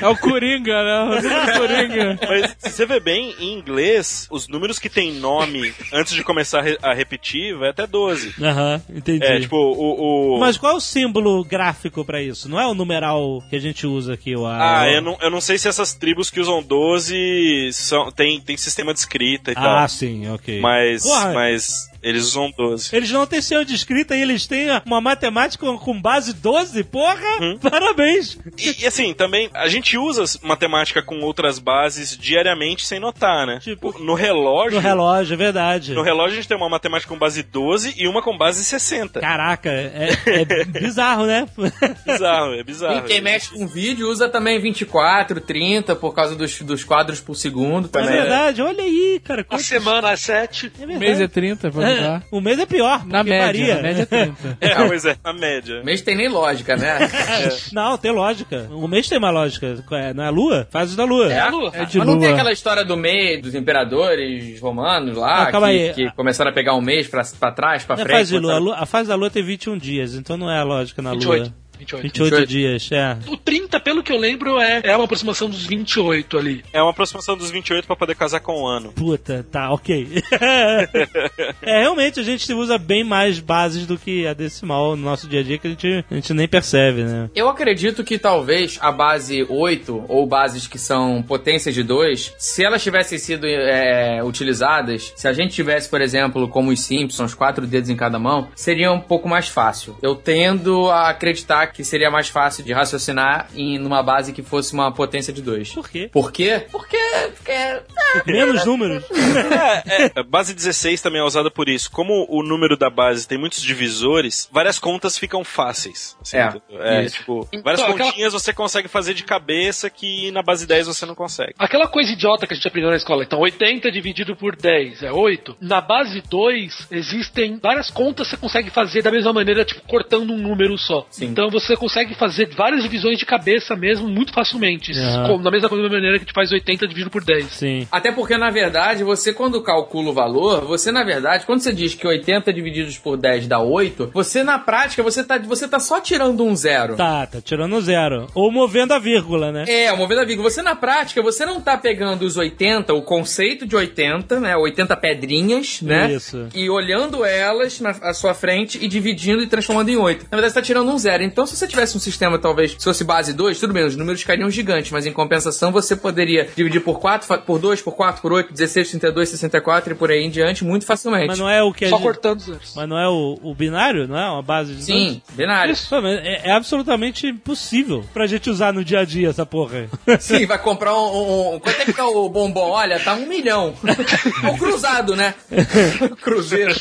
É o Coringa, né? O número Coringa. Mas se você vê bem, em inglês, os números que tem nome antes de começar a, re- a repetir vai até 12. Aham, entendi. É, tipo, o. o- Mas qual é o símbolo gráfico pra isso? Não é o numeral que a gente usa aqui, o Ah, eu não, eu não sei se essas tribos que usam 12 são, tem, tem sistema de escrita e Ah, tal. sim, ok. Mas, Porra. mas eles usam 12. Eles não têm senhor de escrita e eles têm uma matemática com base 12? Porra! Hum. Parabéns! E, e assim, também, a gente usa matemática com outras bases diariamente sem notar, né? Tipo, no relógio. No relógio, é verdade. No relógio a gente tem uma matemática com base 12 e uma com base 60. Caraca, é, é [LAUGHS] bizarro, né? Bizarro, é bizarro. E quem mexe com vídeo usa também 24, 30, por causa dos, dos quadros por segundo É também. verdade, olha aí, cara. A quantos- semana às 7. É verdade. mês é 30, vamos É, lá. [LAUGHS] o mês é pior. Na porque média, varia. na média é 30. [LAUGHS] É, pois é, a média. Mês tem nem lógica, né? [LAUGHS] Não, tem lógica. O mês tem uma lógica. É, não é a lua? O da lua. É, Lua. É de Mas não tem aquela história do mês, dos imperadores romanos lá, calma que, aí. que começaram a pegar um mês pra, pra trás, pra Não é frente. fase de lua. A, lua. a fase da lua tem 21 dias, então não é a lógica na 28. lua. 28. 28, 28. dias, é. O 30, pelo que eu lembro, é, é uma aproximação dos 28 ali. É uma aproximação dos 28 pra poder casar com o ano. Puta, tá, ok. [LAUGHS] é, realmente a gente usa bem mais bases do que a decimal no nosso dia a dia que a gente, a gente nem percebe, né? Eu acredito que talvez a base 8, ou bases que são potências de 2, se elas tivessem sido é, utilizadas, se a gente tivesse, por exemplo, como os Simpsons, quatro dedos em cada mão, seria um pouco mais fácil. Eu tendo a acreditar que seria mais fácil de raciocinar em numa base que fosse uma potência de 2. Por quê? Por quê? Porque porque Menos números. É, é, a base 16 também é usada por isso. Como o número da base tem muitos divisores, várias contas ficam fáceis. assim, É, é tipo, Então, várias aquela- continhas você consegue fazer de cabeça que na base 10 você não consegue. Aquela coisa idiota que a gente aprendeu na escola. Então, 80 dividido por 10 é 8. Na base 2, existem várias contas que você consegue fazer da mesma maneira, tipo, cortando um número só. Sim. Então, você consegue fazer várias divisões de cabeça mesmo, muito facilmente. Como- da mesma maneira que a gente faz 80 dividido por 10. Sim. Até porque, na verdade, você quando calcula o valor, você, na verdade, quando você diz que 80 divididos por 10 dá 8, você, na prática, você tá, você tá só tirando um zero. Tá, tá tirando o zero. Ou movendo a vírgula, né? É, vez a vírgula. Você, na prática, você não tá pegando os 80, o conceito de 80, né? 80 pedrinhas, né? Isso. E olhando elas na à sua frente e dividindo e transformando em 8. Na verdade, você tá tirando um zero. Então, se você tivesse um sistema, talvez, se fosse base 2, tudo bem, os números ficariam gigantes, mas em compensação, você poderia dividir por 4, fa- por 2, por 4, por 8, 16, 32, 64 e por aí em diante muito facilmente. Mas não é o que a Só gente... cortando zeros. Mas não é o, o binário, não é? Uma base de dois? Sim, binário. Pô, mas é, é absolutamente impossível pra gente usar no dia a dia essa porra. [LAUGHS] Sim, vai comprar um, um- um- Quanto é que tá o bombom? Olha, tá um milhão. [LAUGHS] o cruzado, né? [LAUGHS] Cruzeiro.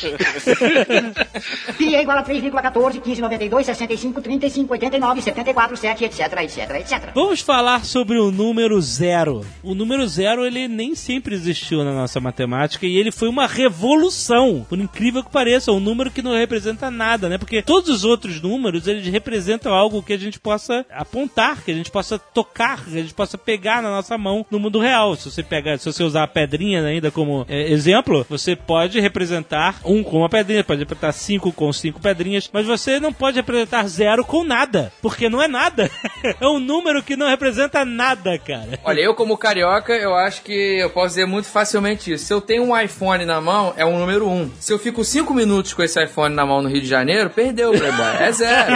Pi é igual a 3,14, 15, 92, 65, 35, 89, 74, 7, etc, etc, etc. Vamos falar sobre o número zero. O número zero, ele nem sempre existiu na nossa matemática e ele foi uma revolução, por incrível que pareça, um número que não representa nada, né? Porque todos os outros números, eles representam algo que a gente possa apontar, que a gente possa tocar, que a gente possa pegar na nossa mão no mundo real. Se você pegar, se você usar a pedrinha ainda como é, exemplo, você pode representar um com uma pedrinha, pode representar cinco com cinco pedrinhas, mas você não pode representar zero com nada, porque não é nada. [LAUGHS] é um número que não representa nada, cara. Olha, eu como carioca, eu acho que eu posso dizer muito facilmente isso. Se eu tenho um iPhone na mão, é o número 1. Um. Se eu fico 5 minutos com esse iPhone na mão no Rio de Janeiro, perdeu, Playboy. É zero.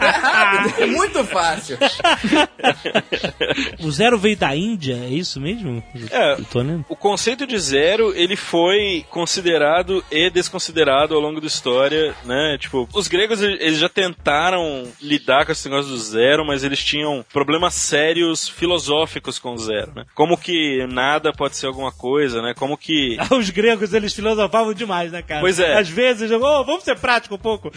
é [LAUGHS] rápido, é muito fácil. O zero veio da Índia, é isso mesmo? É. O conceito de zero, ele foi considerado e desconsiderado ao longo da história, né? Tipo, os gregos, eles já tentaram lidar com esse negócio do zero, mas eles tinham problemas sérios filosóficos com o zero, né? Como que nada pode ser alguma coisa, né? Como que... [LAUGHS] Os gregos, eles filosofavam demais, né, cara? Pois é. Às vezes, oh, vamos ser prático um pouco.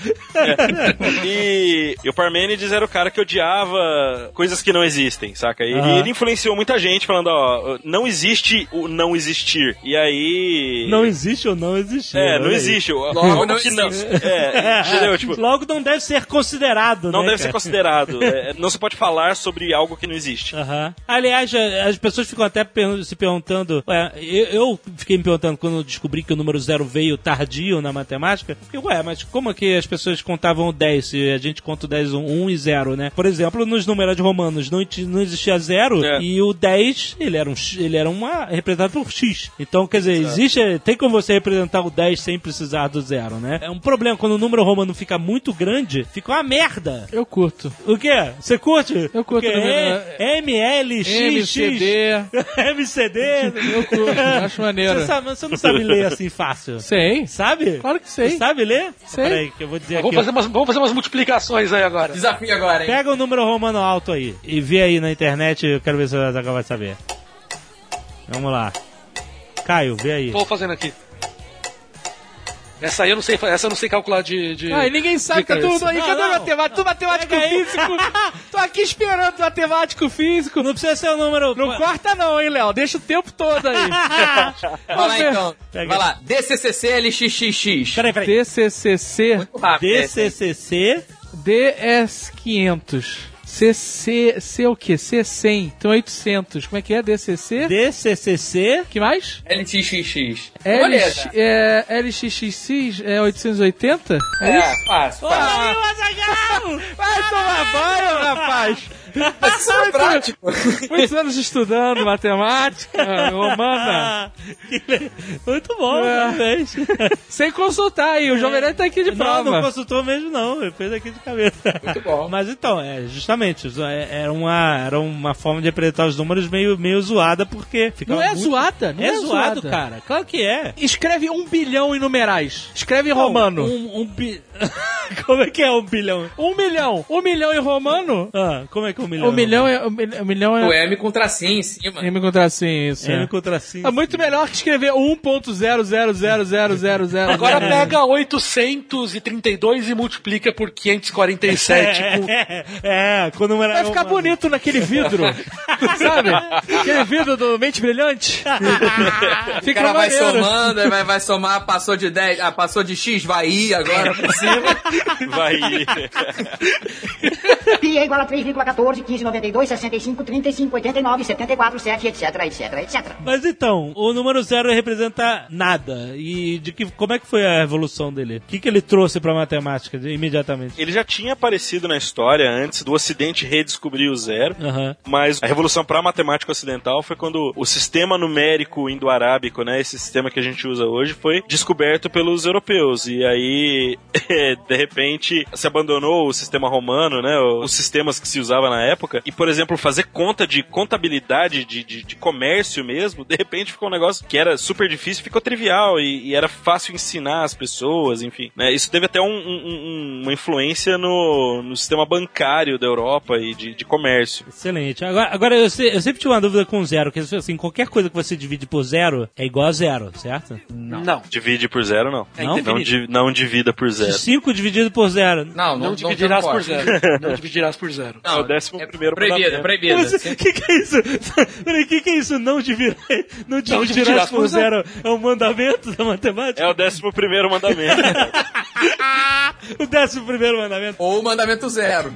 E, e o Parmênides era o cara que odiava coisas que não existem, saca? E Aham. ele influenciou muita gente falando, ó, não existe o não existir. E aí... Não existe ou não existe. É, não existe. Logo não existe. É, entendeu? [LAUGHS] Tipo, Logo não deve ser considerado, não né, deve ser cara? considerado. [LAUGHS] É, não se pode falar sobre algo que não existe. Aham. Aliás, as pessoas ficam até se perguntando. Ué, eu, eu fiquei me perguntando quando eu descobri que o número zero veio tardio na matemática. Fiquei, ué, mas como é que as pessoas contavam o 10 se a gente conta o 10 um, 1 e 0, né? Por exemplo, nos numerais romanos não, não existia zero É. e o 10 ele era, um, ele era uma, representado por x. Então, quer dizer, existe. Tem como você representar o 10 sem precisar do zero, né? É um problema quando o número romano fica muito grande, fica uma merda. Eu curto. O quê? Você curte? Eu curto número- É, M, L, X, MCD. [LAUGHS] MCD. Eu curto, acho maneiro. Você, sabe- você não sabe ler assim fácil. Sei. Sabe? Claro que sei. Você sabe ler? Sei. Peraí, que eu vou dizer Vamos aqui. fazer, umas, vamos fazer umas multiplicações aí agora. Desafio agora, hein? Pega o número romano alto aí e vê aí na internet, eu quero ver se o Azaghal vai saber. Vamos lá. Caio, vê aí. Tô fazendo aqui. Essa aí eu não sei, essa eu não sei calcular de. de Ah, ninguém sabe, de tá tudo aí. Não, Cadê não. o matemático? Tu matemático físico. [LAUGHS] Tô aqui esperando matemático físico. Não precisa ser o número. Não corta não, hein, Léo? Deixa o tempo todo aí. [LAUGHS] Vai lá então. Pega. Vai lá. DCCC LXXX. Peraí, peraí. DCCC Muito rápido. DCCC. DS500. CC, C o quê? C100. Então 800. Como é que é? DCC? DCCC. que mais? LXXX. L, Beleza. é, LXXX é 880? É, É, isso? fácil, o Azaghal! Vai tomar banho, rapaz! Isso é prático. [LAUGHS] Muitos anos estudando matemática, romana, [LAUGHS] Muito bom, É. [LAUGHS] sem consultar aí. O Jovem Nerd tá aqui de Não, prova. não consultou mesmo, não. Ele fez aqui de cabeça. Muito bom. Mas então, é, justamente, é- era uma, era uma forma de apresentar os números meio, meio zoada, porque Não é muito- zoada, não é, é zoado, zoada. cara. Claro que é. Escreve um bilhão em numerais. Escreve em romano. Um, um bi... Como é que é um bilhão? Um milhão. Um milhão em romano? Ah, como é que ou milhão? O milhão é. O milhão o milhão O é. M com tracinho em cima. M com tracinho, isso. M É. com tracinho. É muito melhor que escrever 1.0000000. Agora pega 832 e multiplica por 547. com- É, é, quando não era. Vai ficar bonito naquele vidro. [LAUGHS] sabe? Aquele vidro do Mente Brilhante. [LAUGHS] O Fica cara vai maneiro. somando, vai, vai somar, passou de 10, ah, passou de X, vai I agora por cima. [LAUGHS] Vai. Pi é igual a 3,14, 15, 92, 65, 35, 89, 74, 7, etc, etc, etc. Mas então, o número zero representa nada. E de que, como é que foi a evolução dele? O que, que ele trouxe pra matemática de- imediatamente? Ele já tinha aparecido na história antes do Ocidente redescobrir o zero. Aham. Mas a revolução para a matemática ocidental foi quando o sistema numérico indo-arábico, né, esse sistema que a gente usa hoje, foi descoberto pelos europeus. E aí, [LAUGHS] de repente, se abandonou o sistema romano, né, os sistemas que se usava na época. E, por exemplo, fazer conta de contabilidade, de, de, de comércio mesmo, de repente ficou um negócio que era super difícil, ficou trivial e, e era fácil ensinar as pessoas, enfim. Né, isso teve até um- um- um- uma influência no, no sistema bancário da Europa e de, de comércio. Excelente. Agora, agora eu, se- eu sempre tive uma dúvida com zero, que assim, qualquer coisa que você divide por zero é igual a zero, certo? Não. Divide por zero, não. É não, indefinido. di- não divida por zero. 5 dividido por zero. Não, não, Não, não, dividirás não por zero. [LAUGHS] Não dividirás por zero. É o décimo primeiro proibido, proibido. O [LAUGHS] que, que é isso? [LAUGHS] Peraí, o que, que é isso? Não dividir, [LAUGHS] não dividirás dividirás por por zero. É um mandamento da matemática? É o décimo primeiro mandamento. o décimo primeiro mandamento. Ou o mandamento zero.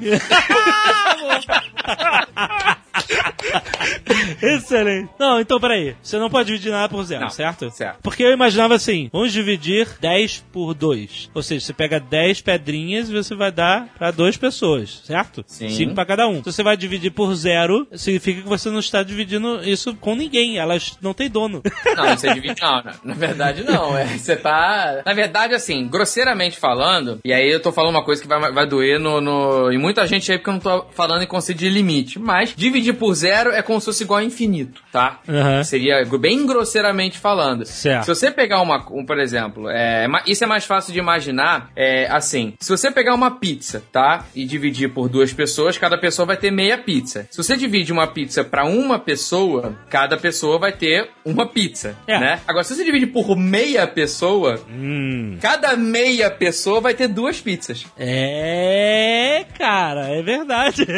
[LAUGHS] Excelente. Não, então peraí. Você não pode dividir nada por zero, Não, certo? certo. Porque eu imaginava assim: vamos dividir 10 por 2. Ou seja, você pega 10 pedrinhas e você vai dar pra duas pessoas, certo? Sim. 5 pra cada um. Se você vai dividir por zero, significa que você não está dividindo isso com ninguém. Elas não têm dono. [LAUGHS] Não, você divide. Não, na, na verdade não. É, você tá. Na verdade, assim, grosseiramente falando, e aí eu tô falando uma coisa que vai, vai doer no, no. em muita gente aí porque eu não tô falando em conceito de limite. Mas dividir por zero é como se fosse igual a infinito, tá? Aham. Seria bem grosseiramente falando. Certo. Se você pegar uma, um, por exemplo, é, isso é mais fácil de imaginar, é assim, se você pegar uma pizza, tá? E dividir por duas pessoas, cada pessoa vai ter meia pizza. Se você divide uma pizza pra uma pessoa, cada pessoa vai ter uma pizza, É. né? Agora, se você divide por meia pessoa, Hum. cada meia pessoa vai ter duas pizzas. É, cara, é verdade. [LAUGHS]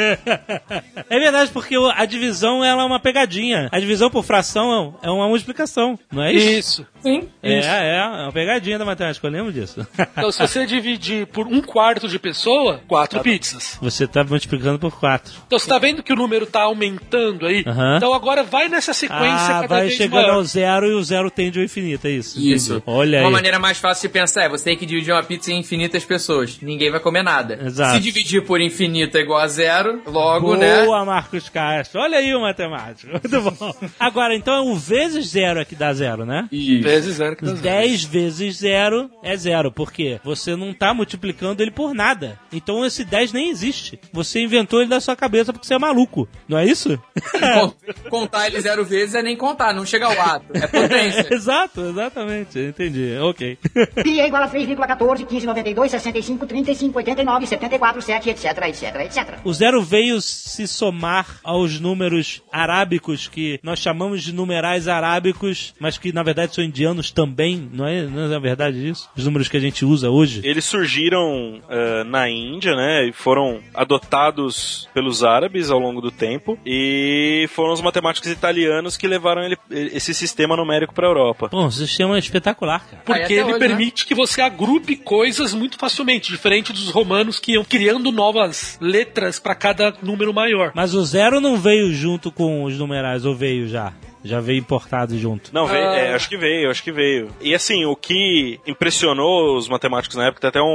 É verdade, porque o- a divisão ela é uma pegadinha. A divisão por fração é uma multiplicação, não é isso? Isso. Sim. É, é, é uma pegadinha da matemática, eu lembro disso. Então, se você dividir por um quarto de pessoa, quatro pizzas. Você tá multiplicando por 4. Então, você tá vendo que o número tá aumentando aí? Então, agora vai nessa sequência Ah, cada vai vez chegando maior. ao zero e o zero tende ao infinito, é isso? Isso. Entendi. Olha aí. Uma maneira mais fácil de pensar é você tem que dividir uma pizza em infinitas pessoas. Ninguém vai comer nada. Exato. Se dividir por infinito é igual a zero, logo, né? Boa, Marcos Castro. Olha aí o matemático. [LAUGHS] Muito bom. Agora, então, o vezes zero é que dá zero, né? Isso. Vezes zero que dá zero. 10 vezes zero é zero, porque você não tá multiplicando ele por nada. Então esse 10 nem existe. Você inventou ele da sua cabeça porque você é maluco. Não é isso? Con- Contar ele zero vezes é nem contar, não chega ao ato. É potência. [LAUGHS] Exato, exatamente. Entendi. Ok. [LAUGHS] Pi é igual a 3,14, 15, 92, 65, 35, 89, 74, 7, etc, etc, etc. O zero veio se somar aos números arábicos que nós chamamos de numerais arábicos, mas que na verdade são indianos também, não é? Não é verdade isso? Os números que a gente usa hoje. Eles surgiram eh, na Índia, né? E foram adotados pelos árabes ao longo do tempo. E foram os matemáticos italianos que levaram ele- esse sistema numérico para a Europa. Bom, o sistema é espetacular, cara. Porque ele hoje, permite que você agrupe coisas muito facilmente, diferente dos romanos que iam criando novas letras para cada número maior. Mas o zero não veio junto com os numerais, ou veio já? Já veio importado junto. Não, veio, Ah. é, acho que veio, acho que veio. E assim, o que impressionou os matemáticos na época, tem até um,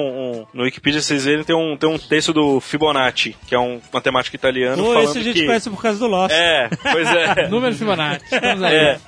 um- no Wikipedia vocês verem, tem um, tem um texto do Fibonacci, que é um matemático italiano Pô, falando esse a gente que... conhece por causa do Lost. É, pois é. [LAUGHS] Número Fibonacci. É.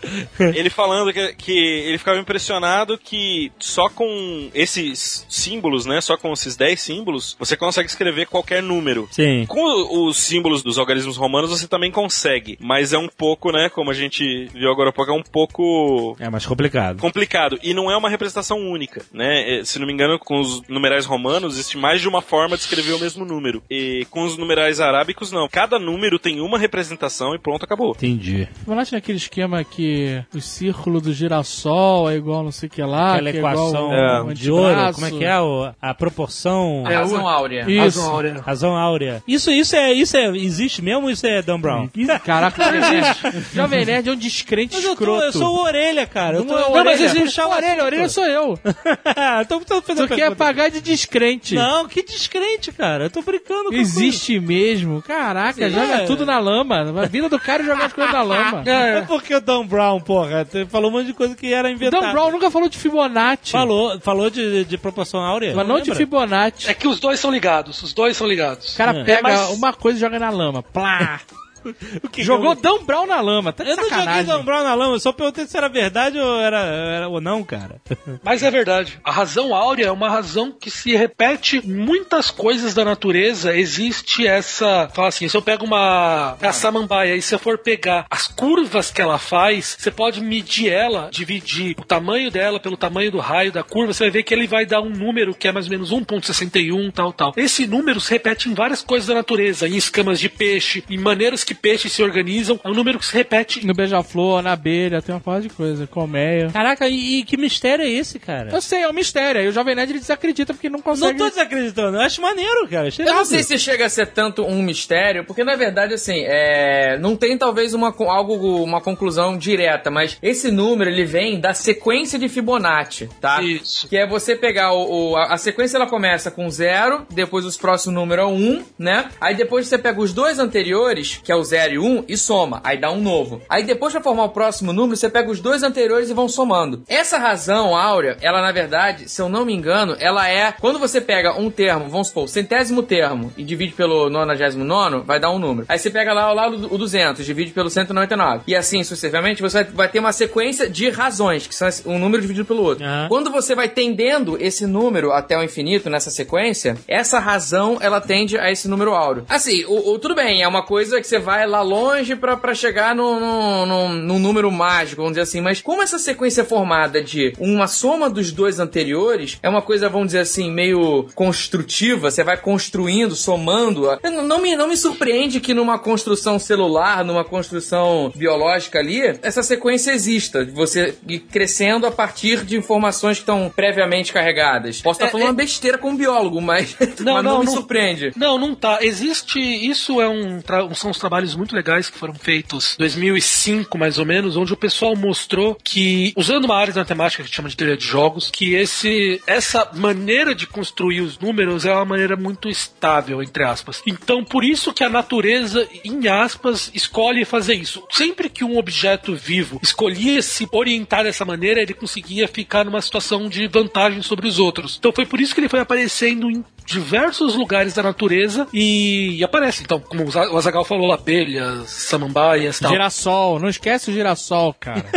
Ele falando que, que ele ficava impressionado que só com esses símbolos, né? Só com esses 10 símbolos, você consegue escrever qualquer número. Sim. Com os símbolos dos algarismos romanos você também consegue, mas é um pouco, né, como a gente gente viu agora há pouco é um pouco É mais complicado. complicado. E não é uma representação única, né? É, Se não me engano, com os numerais romanos, existe mais de uma forma de escrever o mesmo número. E com os numerais arábicos, não. Cada número tem uma representação e pronto, acabou. Entendi. Fibonacci é aquele esquema que o círculo do girassol é igual não sei o que lá, Aquela que é igual equação um de ouro, como é que é? O- a proporção. A razão áurea. Isso. Razão áurea. Razão áurea. Isso, isso é, isso é, existe mesmo ou isso é Dan Brown? Caraca, não existe. [LAUGHS] Jovem Nerd é um descrente Mas eu, tô, escroto. eu sou o orelha, cara. Eu tô, Não, é não, orelha. mas existe Não, orelha, orelha sou eu. então [LAUGHS] tô fazendo Tu quer pagar de descrente. Não, que descrente, cara. Eu tô brincando com Existe mesmo. Caraca, Sim, joga é. tudo na lama. A vida do cara é jogar as coisas na lama. [LAUGHS] É porque o Dan Brown, porra, você falou um monte de coisa que era O inventada. Dan Brown nunca falou de Fibonacci. Falou, falou de, de proporção áurea. Mas não de lembra? Fibonacci. É que os dois são ligados, os dois são ligados. O cara É. pega mas- uma coisa e joga na lama. Plá. [LAUGHS] [LAUGHS] O que Jogou que Dan Brown na lama. Tá de eu... Eu não joguei sacanagem. Dan Brown na lama, eu só perguntei se era verdade ou era, era ou não, cara. [LAUGHS] Mas é verdade. A razão áurea é uma razão que se repete em muitas coisas da natureza. Existe essa. Fala assim: se eu pego uma. A samambaia e se eu for pegar as curvas que ela faz, você pode medir ela, dividir o tamanho dela pelo tamanho do raio da curva, você vai ver que ele vai dar um número que é mais ou menos 1,61, tal, tal. Esse número se repete em várias coisas da natureza, em escamas de peixe, em maneiras que peixes se organizam. É um número que se repete No beija-flor, na abelha, tem uma porra de coisa. Colmeia. Caraca, e, e que mistério é esse, cara? Eu sei, é um mistério. Aí o Jovem Nerd ele desacredita porque não Não consegue. tô desacreditando, eu acho maneiro, cara. Eu não sei se chega a ser tanto um mistério, porque na verdade, assim, é... não tem talvez uma, algo, uma conclusão direta, mas esse número ele vem da sequência de Fibonacci, tá? Isso. Que é você pegar o, o- a, a sequência ela começa com zero, depois os próximos números é um, né? Aí depois você pega os dois anteriores, que é o 0 e 1, um, e soma, aí dá um novo. Aí depois pra formar o próximo número, você pega os dois anteriores e vão somando. Essa razão áurea, ela na verdade, se eu não me engano, ela é quando você pega um termo, vamos supor, o centésimo termo e divide pelo nonagésimo nono, vai dar um número. Aí você pega lá do o 200, divide pelo 199. E assim sucessivamente, você vai, ter uma sequência de razões, que são um número dividido pelo outro. Aham. Quando você vai tendendo esse número até o infinito nessa sequência, essa razão ela tende a esse número áureo. Assim, o, o- tudo bem, é uma coisa que você vai lá longe pra, pra chegar no, no, no- num número mágico, vamos dizer assim, mas como essa sequência é formada de uma soma dos dois anteriores, é uma coisa, vamos dizer assim, meio construtiva, você vai construindo, somando. Não, não me, não me surpreende que numa construção celular, numa construção biológica ali, essa sequência exista, você ir crescendo a partir de informações que estão previamente carregadas. Posso estar É, falando é- uma besteira como biólogo, mas [LAUGHS] Não, mas não, não, me surpreende. Não, não tá. Existe. Isso é um, tra- são uns trabalhos muito legais que foram feitos em 2005, mais ou menos, onde o pessoal mostrou que, usando uma área de matemática que chama de teoria de jogos, que esse, essa maneira de construir os números é uma maneira muito estável, entre aspas. Então, por isso que a natureza, em aspas, escolhe fazer isso. Sempre que um objeto vivo escolhia se orientar dessa maneira, ele conseguia ficar numa situação de vantagem sobre os outros. Então, foi por isso que ele foi aparecendo em diversos lugares da natureza e, e aparece. Então, como o Za- o Azagal falou, abelhas, samambaias e tal. Girassol, não esquece o girassol, cara. [LAUGHS]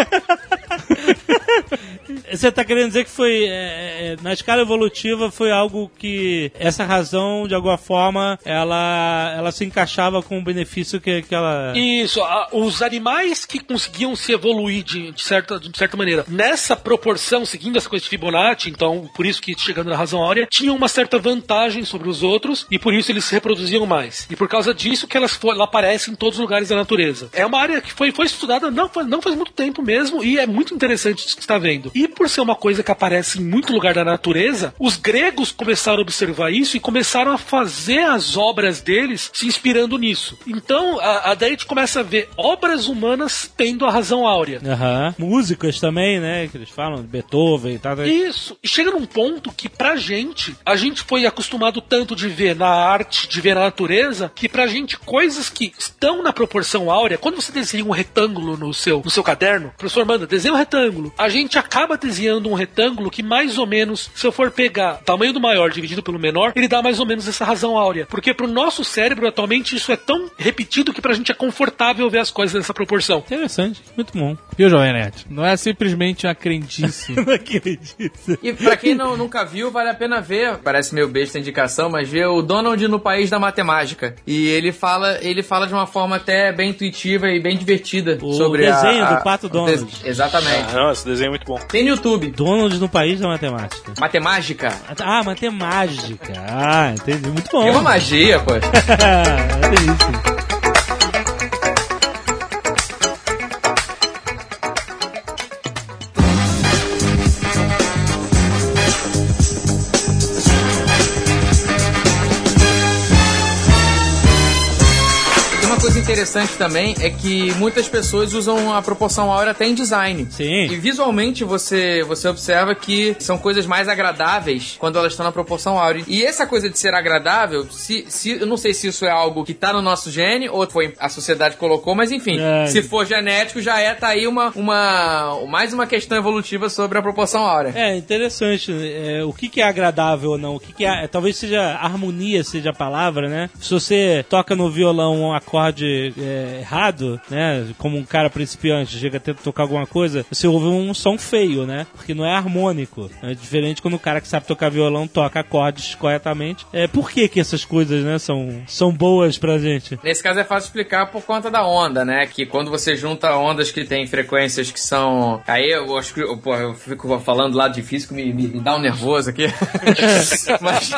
Você tá querendo dizer que foi. é, é, na escala evolutiva foi algo que. Essa razão, de alguma forma, ela, ela se encaixava com o benefício que, que ela. Isso, a- os animais que conseguiam se evoluir de, de certa, de certa maneira, nessa proporção, seguindo essa coisa de Fibonacci, então, por isso que chegando na razão áurea, tinham uma certa vantagem sobre os outros e por isso eles se reproduziam mais. E por causa disso que elas ela aparecem em todos os lugares da natureza. É uma área que foi, foi estudada não, não faz muito tempo mesmo e é muito interessante isso que está vendo. E por ser uma coisa que aparece em muito lugar da natureza, os gregos começaram a observar isso e começaram a fazer as obras deles se inspirando nisso. Então, a, a daí a gente começa a ver obras humanas tendo a razão áurea. Aham. Músicas também, né? Que eles falam, Beethoven e tal. Isso. E chega num ponto que, pra gente, a gente foi acostumado tanto de ver na arte, de ver na natureza, que pra gente, coisas que estão na proporção áurea, quando você desenha um retângulo no seu, no seu caderno, o professor manda, desenha um retângulo. A gente acaba desenhando um retângulo que mais ou menos, se eu for pegar o tamanho do maior dividido pelo menor, ele dá mais ou menos essa razão áurea. Porque pro nosso cérebro, atualmente, isso é tão repetido que pra gente é confortável ver as coisas nessa proporção. Interessante, muito bom. E o Jovem Nerd? Não é simplesmente uma crendice. [LAUGHS] Não acredito. E pra quem não, nunca viu, vale a pena ver. Parece meio besta a indicação, mas ver o Donald no País da Matemática. E ele fala, ele fala de uma forma até bem intuitiva e bem divertida O sobre a- desenho a, do Pato Donald. des- Exatamente. Ah, não, esse desenho é muito bom. Tem no YouTube. Donald no país da matemática. Matemágica. Ah, matemática. Ah, entendi. Muito bom. É uma magia, pô. [LAUGHS] É delícia. Interessante também é que muitas pessoas usam a proporção áurea até em design. Sim. E visualmente você, você observa que são coisas mais agradáveis quando elas estão na proporção áurea. E essa coisa de ser agradável, se, se, eu não sei se isso é algo que tá no nosso gene ou foi a sociedade colocou, mas enfim, É. se for genético, já é, tá aí uma, uma, mais uma questão evolutiva sobre a proporção áurea. É interessante. É, o que, que é agradável ou não? O que, que é. Talvez seja harmonia, seja a palavra, né? Se você toca no violão um acorde é, errado, né? Como um cara principiante chega a tentar tocar alguma coisa, você ouve um som feio, né? Porque não é harmônico. É diferente quando o cara que sabe tocar violão toca acordes corretamente. É, por que, que essas coisas, né, são, são boas pra gente? Nesse caso é fácil explicar por conta da onda, né? Que quando você junta ondas que tem frequências que são. Aí eu acho que. Pô, eu fico falando lá de físico, me, me, me dá um nervoso aqui. [LAUGHS] [LAUGHS] mas,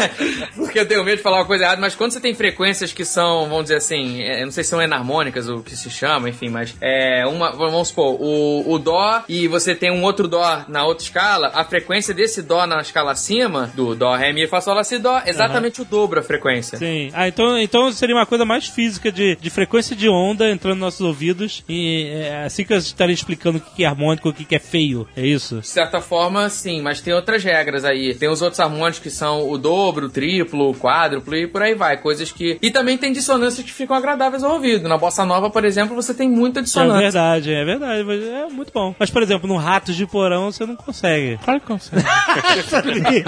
porque eu tenho medo de falar uma coisa errada, mas quando você tem frequências que são, vamos dizer assim, é, eu não sei se são enarmônicas o que se chama, enfim, mas é uma. Vamos supor, o, o Dó e você tem um outro Dó na outra escala, a frequência desse Dó na escala acima, do Dó, Ré, Mi, Fá, Sol, Lá, Si, Dó, é exatamente o dobro a frequência. Sim. Ah, então, então seria uma coisa mais física de, de frequência de onda entrando nos nossos ouvidos. E é assim que eu estaria explicando o que é harmônico o que que é feio. É isso? De certa forma, sim, mas tem outras regras aí. Tem os outros harmônicos que são o dobro, o triplo, o quádruplo e por aí vai. Coisas que. E também tem dissonâncias que ficam agradáveis ao ouvido. Na bossa nova, por exemplo, você tem muita É dissonância. verdade, é verdade. mas É muito bom. Mas, por exemplo, no Ratos de Porão você não consegue. Claro que consegue. [LAUGHS]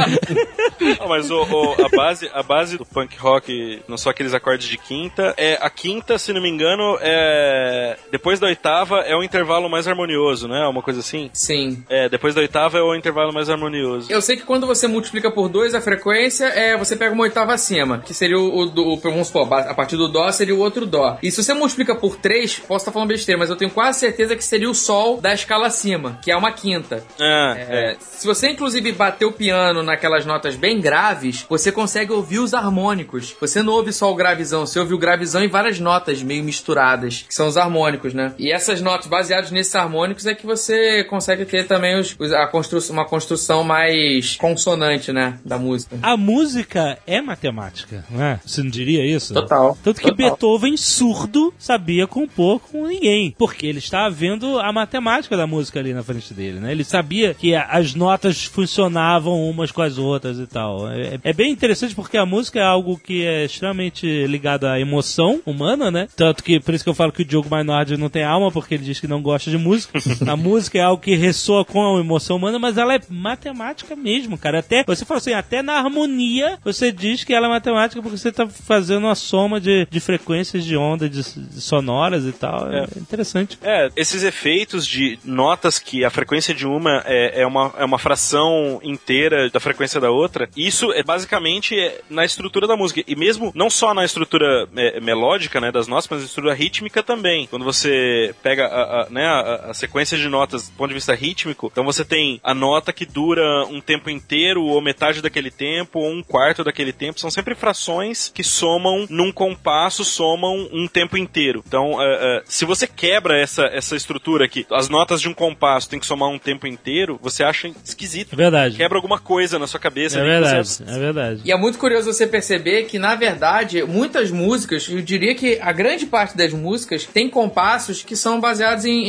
Não, mas o, o- a, base, a base do punk rock, não só aqueles acordes de quinta, é a quinta, se não me engano, é. Depois da oitava é o intervalo mais harmonioso, né? Uma coisa assim. Sim. É, depois da oitava é o intervalo mais harmonioso. Eu sei que quando você multiplica por 2 a frequência, é, você pega uma oitava acima, que seria o, o, do- o- vamos supor, a partir do Dó seria o outro Dó. Se você multiplica por 3, posso estar falando besteira, mas eu tenho quase certeza que seria o Sol da escala acima, que é uma quinta. Ah, É, é. se você inclusive bater o piano naquelas notas bem graves, você consegue ouvir os harmônicos. Você não ouve só o gravizão, você ouve o gravizão em várias notas meio misturadas, que são os harmônicos, né? E essas notas baseadas nesses harmônicos é que você consegue ter também os, a constru uma construção mais consonante, né, da música. A música é matemática, não é? Você não diria isso? Total. Tanto que Total. Beethoven, surdo, sabia compor com ninguém. Porque ele estava vendo a matemática da música ali na frente dele, né? Ele sabia que as notas funcionavam umas com as outras e tal. É, é bem interessante porque a música é algo que é extremamente ligado à emoção humana, né? Tanto que, por isso que eu falo que o Diogo Mainardi não tem alma, porque ele diz que não gosta de música. [LAUGHS] a música é algo que ressoa com a emoção humana, mas ela é matemática mesmo, cara. Até, você fala assim, até na harmonia você diz que ela é matemática porque você tá fazendo uma soma de, de frequências de onda de sonoras e tal. É, interessante. É, esses efeitos de notas que a frequência de uma é, é, uma, é uma fração inteira da frequência da outra, isso é basicamente é na estrutura da música. E mesmo não só na estrutura é, melódica né, das notas, mas na estrutura rítmica também. Quando você pega a, a, né, a, a sequência de notas do ponto de vista rítmico, então você tem a nota que dura um tempo inteiro, ou metade daquele tempo, ou um quarto daquele tempo. São sempre frações que somam num compasso, somam um tempo inteiro. Então, é, é, se você quebra essa, essa estrutura aqui, as notas de um compasso tem que somar um tempo inteiro, você acha esquisito. É verdade. Quebra alguma coisa na sua cabeça. É verdade, você- é verdade. E é muito curioso você perceber que, na verdade, muitas músicas, eu diria que a grande parte das músicas tem compassos que são baseados em,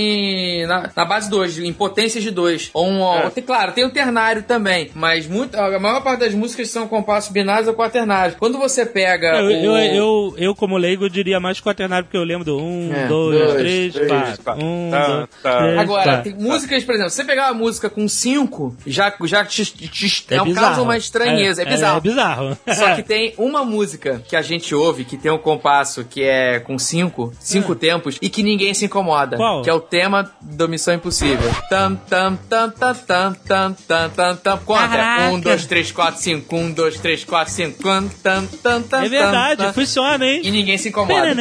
em- na, na base 2, em potências de 2. Ou um, É. tem- claro, tem o ternário também, mas muito, a maior parte das músicas são compassos binários ou quaternários. Quando você pega Eu, o... eu, eu, eu, como leigo, diria mais quaternário porque eu lembro do um, É, dois, dois, três, três, quatro. quatro. Um, Tá, dois, tá. três, Agora, quatro. tem músicas, por exemplo, se você pegar uma música com 5, já, já te, te, te, é, um caso uma estranheza. É, bizarro. É, bizarro. Só que [LAUGHS] tem uma música que a gente ouve, que tem um compasso que é com cinco, cinco tempos, e que ninguém se incomoda. Qual? Que é o tema do Missão Impossível. Tam, tam, tam, tam, tam, tam, tam, tam, tam. Conta. Caraca. Um, dois, três, quatro, cinco. Um, dois, três, quatro, cinco. Tam, tam, tam, tam, É verdade, tam, tam. funciona, hein? E ninguém se incomoda.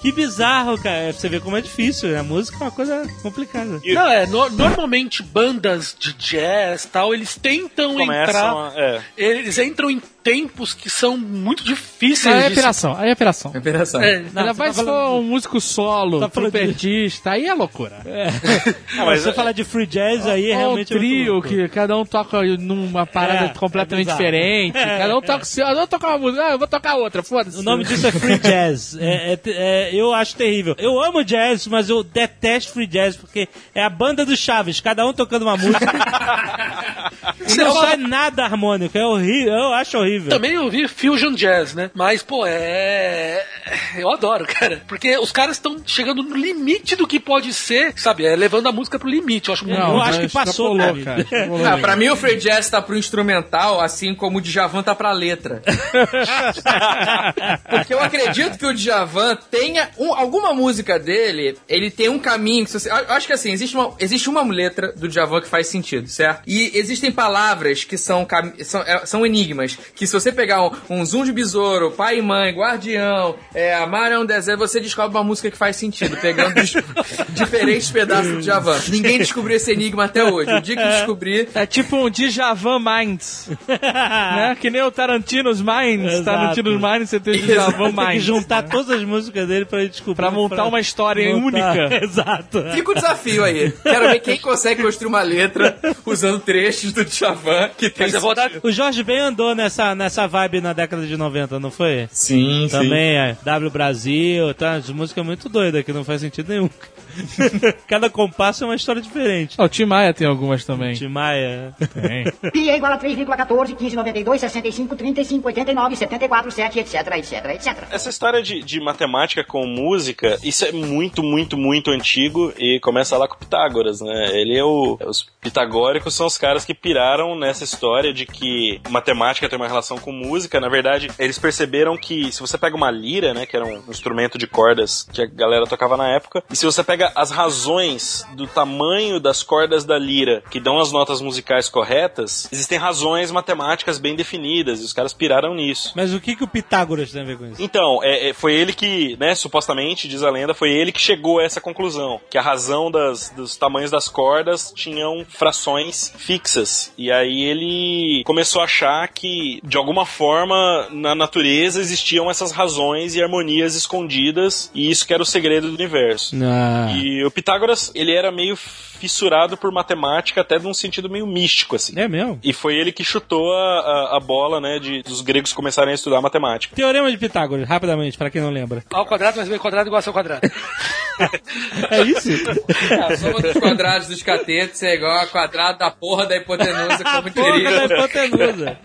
Que bizarro, cara. Você vê como é difícil. A música é uma coisa complicada. E- Não, é, no- normalmente bandas de jazz tal, eles tentam entrar. Começam a, é. Eles entram em tempos que são muito difíceis Aí é de se- apelação, aí é apelação. Operação. É, Não, Ainda você mais tá se falando- for um músico solo, Tá falando de- trompetista, aí é loucura. [LAUGHS] Não, mas você falar de free jazz aí é um realmente muito trio que cada um toca numa parada É, completamente é diferente. É, cada um é. toca, o seu- cada um toca uma música, ah, eu vou tocar outra, foda-se. O nome disso é free jazz. [LAUGHS] É, é- é- eu acho terrível. Eu amo jazz, mas eu detesto free jazz porque é a banda do Chaves, cada um tocando uma música. [LAUGHS] não sai nada harmônico. É horrível. Eu acho horrível. Também eu vi Fusion Jazz, né? Mas, pô, é. Eu adoro, [LAUGHS] cara. Porque os caras estão chegando no limite do que pode ser, sabe? É levando a música pro limite. Eu acho muito. eu Não, acho que passou, extrapolou, cara. [LAUGHS] cara. Ah, pra mim o free jazz tá pro instrumental, assim como o Djavan tá pra letra. [LAUGHS] Porque eu acredito que o Djavan tenha um- alguma música dele, ele tem um caminho. Que você- eu acho que assim, existe uma, existe uma letra do Djavan que faz sentido, certo? E existem palavras que são, são, é, são enigmas. Que se você pegar um, um zoom de besouro, pai e mãe, guardião, é, amar é um deserto, você descobre uma música que faz sentido, pegando [LAUGHS] diferentes pedaços do Djavan. Ninguém descobriu esse enigma até hoje. O dia que descobrir, É tipo um Djavan Minds, [LAUGHS] né? Que nem o Tarantino's Minds. Exato. Tarantino's Minds, você tem o Djavan Tem que Minds. juntar todas as músicas dele pra ele descobrir. Pra montar uma história única. [LAUGHS] Exato. Fica o desafio aí. Quero ver quem consegue construir uma letra usando trechos do Djavan que tem. Mas eu vou dar. O Jorge Ben andou nessa, nessa vibe na década de 90, não foi? Sim, Também é W Brasil, tá? As músicas muito doidas que não faz sentido nenhum. [LAUGHS] Cada compasso é uma história diferente. Ah, o Tim Maia tem algumas também. Tim Maia. Tem. [LAUGHS] Pi é igual a 3,14, 15, 92, 65, 35, 89, 74, 7, etc, etc, etc. Essa história de, de matemática com música, isso é muito, muito, muito antigo e começa lá com Pitágoras, né? Ele é o. Os pitagóricos são os caras que piraram nessa história de que matemática tem uma relação com música. Na verdade, eles perceberam que se você pega uma lira, né, que era um instrumento de cordas que a galera tocava na época, e se você pega as razões do tamanho das cordas da lira que dão as notas musicais corretas, existem razões matemáticas bem definidas e os caras piraram nisso. Mas o que, que o Pitágoras tem a ver com isso? Então, é, é, foi ele que, né, supostamente, diz a lenda, foi ele que chegou a essa conclusão. Que a razão das, dos tamanhos das cordas tinham frações fixas. E aí ele começou a achar que, de alguma forma, na natureza existiam essas razões e harmonias escondidas. E isso que era o segredo do universo. Ah. E o Pitágoras, ele era meio fissurado por matemática, até num sentido meio místico, assim. É mesmo? E foi ele que chutou a, a, a bola, né, de, dos gregos começarem a estudar matemática. Teorema de Pitágoras, rapidamente, pra quem não lembra. A ao quadrado mais b quadrado igual a seu quadrado. [LAUGHS] É isso? A soma dos quadrados dos catetos é igual a quadrado da porra da hipotenusa, como Porra diria. da hipotenusa.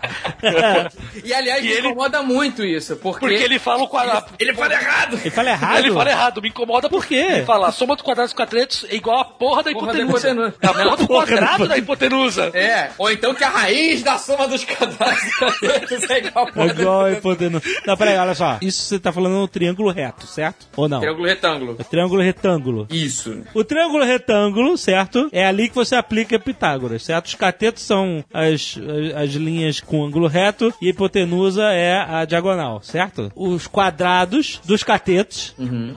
E aliás, me ele- incomoda muito isso, porque. Porque ele fala o quadrado. Ele fala errado! Ele fala errado? Ele fala errado, me incomoda Por quê? Ele fala, a soma dos quadrados dos quadrados é igual a porra da Porra da hipotenusa. hipotenusa. É a porra do Porra da quadrado da hipotenusa. É, ou então que a raiz da soma dos [LAUGHS] quadrados é igual a É porra da igual a hipotenusa. Não, peraí, olha só. Isso você tá falando no triângulo reto, certo? Ou não? Triângulo retângulo. É triângulo retângulo. Isso. O triângulo retângulo, certo? É ali que você aplica Pitágoras, certo? Os catetos são as, as, as linhas com ângulo reto e a hipotenusa é a diagonal, certo? Os quadrados dos catetos,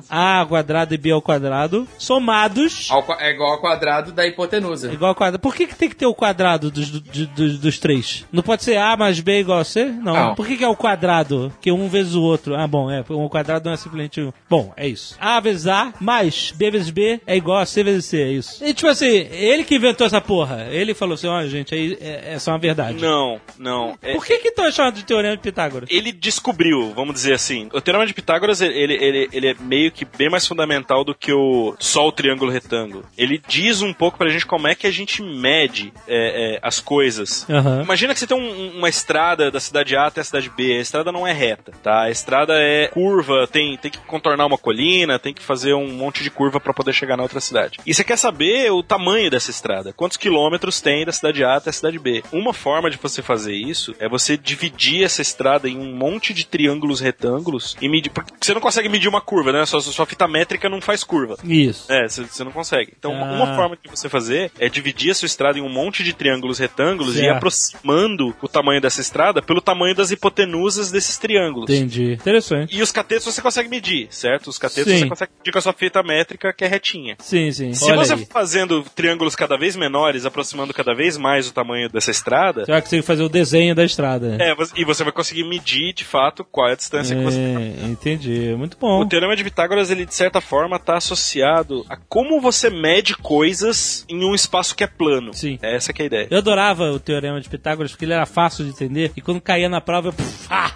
A ao quadrado e B ao quadrado, somados Ao É igual ao quadrado da hipotenusa. igual ao quadrado. Por que, que tem que ter o quadrado dos, do- dos, dos três? Não pode ser A mais B igual a C? Não. Não. Por que, que é o quadrado? Que um vezes o outro. Ah, bom, é. O quadrado não é simplesmente um. Bom, é isso. A vezes A mais B vezes B é igual a C vezes C, é isso. E tipo assim, ele que inventou essa porra. Ele falou assim: olha, gente, aí é, é uma verdade. Não, não. É- Por que que estão achando de Teorema de Pitágoras? Ele descobriu, vamos dizer assim. O Teorema de Pitágoras, ele, ele, ele é meio que bem mais fundamental do que o só o triângulo retângulo. Ele diz um pouco pra gente como é que a gente mede é, é, as coisas. Aham. Imagina que você tem um- uma estrada da cidade A até a cidade B. A estrada não é reta, tá? A estrada é curva, tem, tem que contornar uma colina, tem que fazer um monte de curva pra poder chegar na outra cidade. E você quer saber o tamanho dessa estrada? Quantos quilômetros tem da cidade A até a cidade B? Uma forma de você fazer isso é você dividir essa estrada em um monte de triângulos retângulos e medir. Porque você não consegue medir uma curva, né? Sua, sua fita métrica não faz curva. Isso. É, você não consegue. Então, uma- Ah. uma forma de você fazer é dividir a sua estrada em um monte de triângulos retângulos e ir Certo. aproximando o tamanho dessa estrada pelo tamanho das hipotenusas desses triângulos. Entendi. Interessante. E os catetos você consegue medir, certo? Os catetos Sim. você consegue medir com a sua fita métrica que é retinha. Sim, sim. Se Olha você aí. for fazendo triângulos cada vez menores, aproximando cada vez mais o tamanho dessa estrada, Você vai conseguir fazer o desenho da estrada. é, e você vai conseguir medir de fato qual é a distância que você É, entendi. Muito bom. O teorema de Pitágoras, ele de certa forma está associado a como você mede coisas em um espaço que é plano. Sim. Essa que é a ideia. Eu adorava o Teorema de Pitágoras porque ele era fácil de entender e quando caía na prova eu. Puf, ah!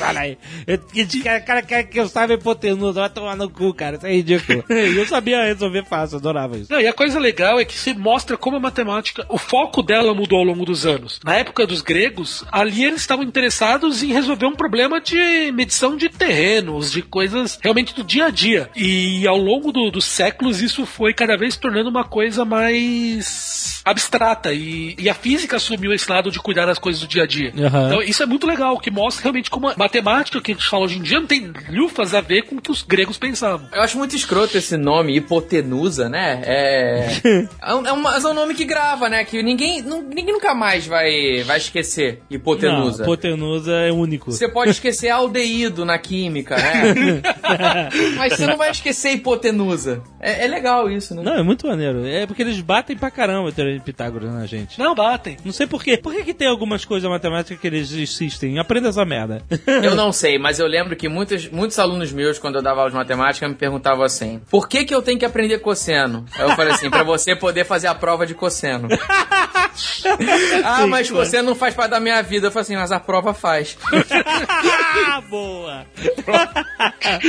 Olha aí. Eu, que, cara, cara, cara que eu saiba hipotenusa, vai tomar no cu, cara. Isso é ridículo. [LAUGHS] E eu sabia resolver fácil, adorava isso. Não, e a coisa legal é que se mostra como a matemática, o foco dela mudou ao longo dos anos. Na época dos gregos, ali eles estavam interessados em resolver um problema de medição de terrenos, de coisas realmente do dia a dia. E ao longo do- dos séculos, isso foi cada vez se tornando uma coisa mais abstrata. E, e a física assumiu esse lado de cuidar das coisas do dia a dia. Aham. Então, isso é muito legal, que mostra realmente como a matemática que a gente fala hoje em dia não tem lufas a ver com o que os gregos pensavam. Eu acho muito escroto esse nome, hipotenusa, né? É. [LAUGHS] é, um, é um- mas é um nome que grava, né? Que ninguém, nu- ninguém nunca mais vai, vai esquecer hipotenusa. Não, hipotenusa é único. Você pode esquecer aldeído na química, né? [LAUGHS] Mas você não vai esquecer hipotenusa. É, é legal isso, né? Não, é muito maneiro. É porque eles batem pra caramba o Teorema de Pitágoras na gente. Não batem. Não sei por quê. Por que, que tem algumas coisas matemáticas que eles insistem? Aprenda essa merda. Eu não sei, mas eu lembro que muitos, muitos alunos meus, quando eu dava aula de matemática, me perguntavam assim: por que, que eu tenho que aprender cosseno? Aí eu falei assim: pra você poder fazer a prova de cosseno. [LAUGHS] ah, mas cosseno não faz parte da minha vida. Eu falei assim: mas a prova faz. [LAUGHS] Boa!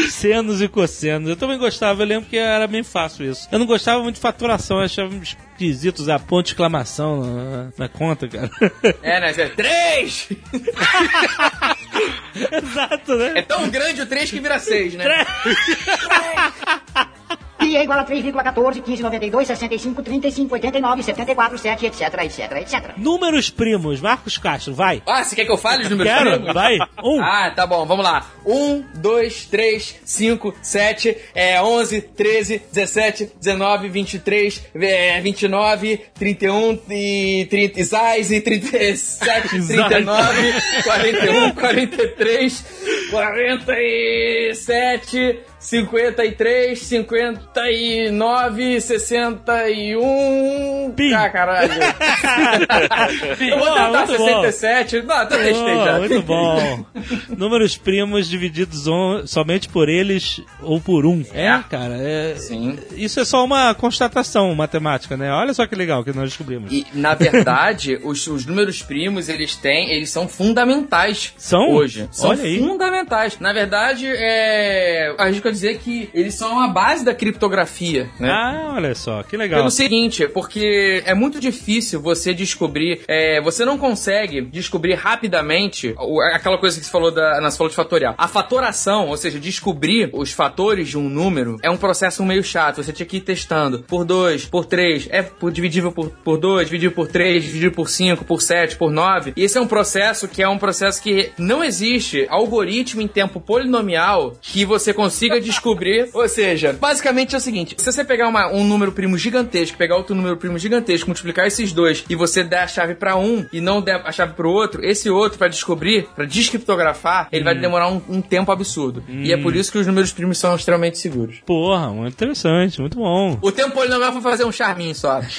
Senos e cossenos. Eu também gostava, eu lembro que era bem fácil isso. Eu não gostava muito de faturação, eu achava esquisito usar ponto de exclamação na, na conta, cara. É, né? Você- Três! [LAUGHS] Exato, né? É tão grande o 3 que vira 6, né? [LAUGHS] [LAUGHS] [LAUGHS] Pi é igual a 3,14, 15, 92, 65, 35, 89, 74, 7, etc, etc, etc. Números primos, Marcos Castro, vai. Ah, você quer que eu fale os números Quero, primos? vai. Um. Ah, tá bom, vamos lá. 1, 2, 3, 5, 7, é, 11, 13, 17, 19, 23, é, 29, 31 e 30, Isais e 37, 39, 41, 43, 47, 53, 59, 61. Pi. Ah, caralho. [LAUGHS] Eu vou tentar bom. 67. Não, até testei Oh, já. muito bom. [LAUGHS] Números primos divididos on- somente por eles ou por um. É, cara. é- Sim. Isso é só uma constatação matemática, né? Olha só que legal que nós descobrimos. E, na verdade, [LAUGHS] os, os números primos, eles têm, eles são fundamentais São? hoje. São Olha aí. fundamentais. Na verdade, é, a gente dizer que eles são a base da criptografia, né? Ah, olha só, que legal. Pelo seguinte, porque é muito difícil você descobrir, é, você não consegue descobrir rapidamente aquela coisa que você falou da, na falou de fatorial. A fatoração, ou seja, descobrir os fatores de um número é um processo meio chato. Você tinha que ir testando por 2, por 3, é por dividível por 2, dividido por 3, dividido por 5, por 7, por 9. E esse é um processo que é um processo que não existe algoritmo em tempo polinomial que você consiga descobrir. Ou seja, basicamente é o seguinte: se você pegar uma- um número primo gigantesco, pegar outro número primo gigantesco, multiplicar esses dois e você der a chave pra um e não der a chave pro outro, esse outro pra descobrir, pra descriptografar, ele vai demorar um, um tempo absurdo. E é por isso que os números primos são extremamente seguros. Porra, muito interessante, muito bom. O tempo polinomial foi fazer um charminho só. [LAUGHS]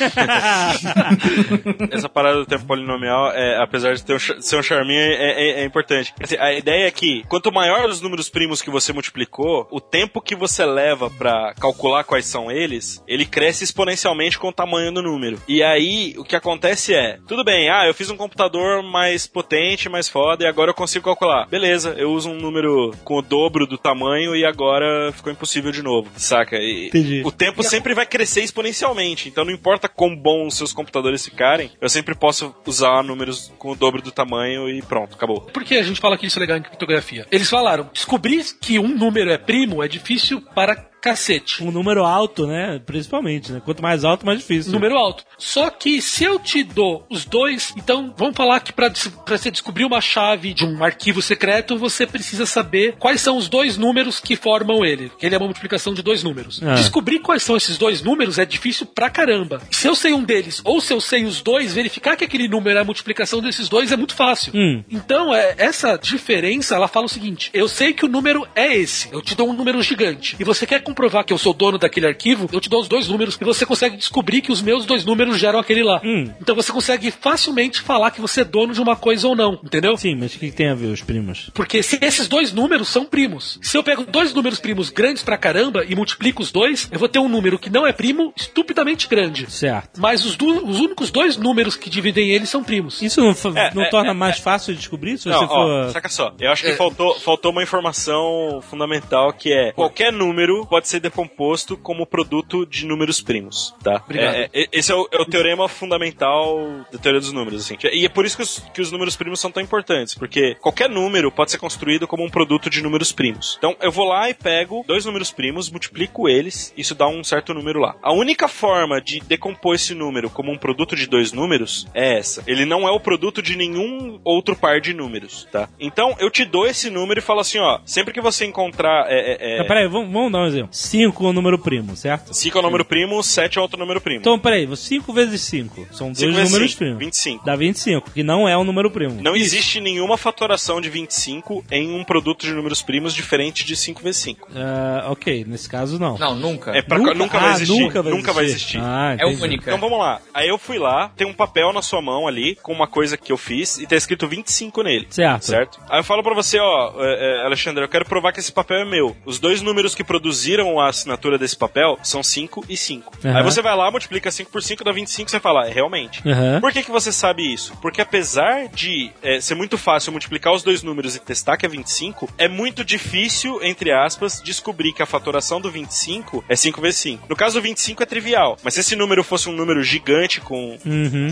Essa parada do tempo polinomial, é, apesar de ter um, ser um charminho, é, é- é importante. Assim, a ideia é que, quanto maior os números primos que você multiplicou, o tempo que você leva pra calcular quais são eles, ele cresce exponencialmente com o tamanho do número. E aí, o que acontece é, tudo bem, ah, eu fiz um computador mais potente, mais foda, e agora eu consigo calcular. Beleza, eu uso um número com o dobro do tamanho e agora ficou impossível de novo, saca? E Entendi. o tempo sempre vai crescer exponencialmente, então não importa quão bons os seus computadores ficarem, eu sempre posso usar números com o dobro do tamanho e pronto, acabou. Por que a gente fala que isso é legal em criptografia? Eles falaram, descobrir que um número é primo é difícil para cacete. Um número alto, né? Principalmente, né? Quanto mais alto, mais difícil. Número alto. Só que se eu te dou os dois, então vamos falar que para você descobrir uma chave de um arquivo secreto, você precisa saber quais são os dois números que formam ele. Ele é uma multiplicação de dois números. Ah. Descobrir quais são esses dois números é difícil pra caramba. Se eu sei um deles ou se eu sei os dois, verificar que aquele número é a multiplicação desses dois é muito fácil. Hum. Então, é, essa diferença, ela fala o seguinte: eu sei que o número é esse. Eu te dou um número gigante. E você quer comprovar que eu sou dono daquele arquivo, eu te dou os dois números e você consegue descobrir que os meus dois números geram aquele lá. Hum. Então você consegue facilmente falar que você é dono de uma coisa ou não, entendeu? Sim, mas o que, tem a ver os primos? Porque se esses dois números são primos, se eu pego dois números primos grandes pra caramba e multiplico os dois, eu vou ter um número que não é primo estupidamente grande. Certo. Mas os, du- os únicos dois números que dividem eles são primos. Isso não, É, não é, torna é, mais fácil de descobrir se Não, você ó, for. saca só. Eu acho que faltou, faltou uma informação fundamental que é qualquer número pode ser decomposto como produto de números primos, tá? É, é, esse é o, é o teorema fundamental da teoria dos números, assim. E é por isso que os, que os números primos são tão importantes, porque qualquer número pode ser construído como um produto de números primos. Então, eu vou lá e pego dois números primos, multiplico eles, isso dá um certo número lá. A única forma de decompor esse número como um produto de dois números é essa. Ele não é o produto de nenhum outro par de números, tá? Então, eu te dou esse número e falo assim, ó, sempre que você encontrar... É, é, é, peraí, vamos, vamos dar um exemplo. 5 é o número primo, certo? 5 é o número primo, 7 é outro número primo. Então, peraí, 5 vezes 5 são dois números cinco, primos. 25. Dá 25, que não é um número primo. Não existe nenhuma fatoração de 25 em um produto de números primos diferente de 5 vezes 5. Ah, ok, nesse caso não. Não, nunca. É pra, nunca, vai Ah, existir. Nunca vai existir. Ah, É única. Então vamos lá. Aí eu fui lá, tem um papel na sua mão ali, com uma coisa que eu fiz, e tá escrito 25 nele. Certo. Certo? Aí eu falo pra você, ó, é, é, Alexandre, eu quero provar que esse papel é meu. Os dois números que produziram a assinatura desse papel são 5 e 5. Aham. Aí você vai lá, multiplica 5 por 5, dá 25, você fala, é realmente. Aham. Por que, que você sabe isso? Porque apesar de é, ser muito fácil multiplicar os dois números e testar que é 25, é muito difícil, entre aspas, descobrir que a fatoração do 25 é 5 vezes 5. No caso, o 25 é trivial, mas se esse número fosse um número gigante com Uhum.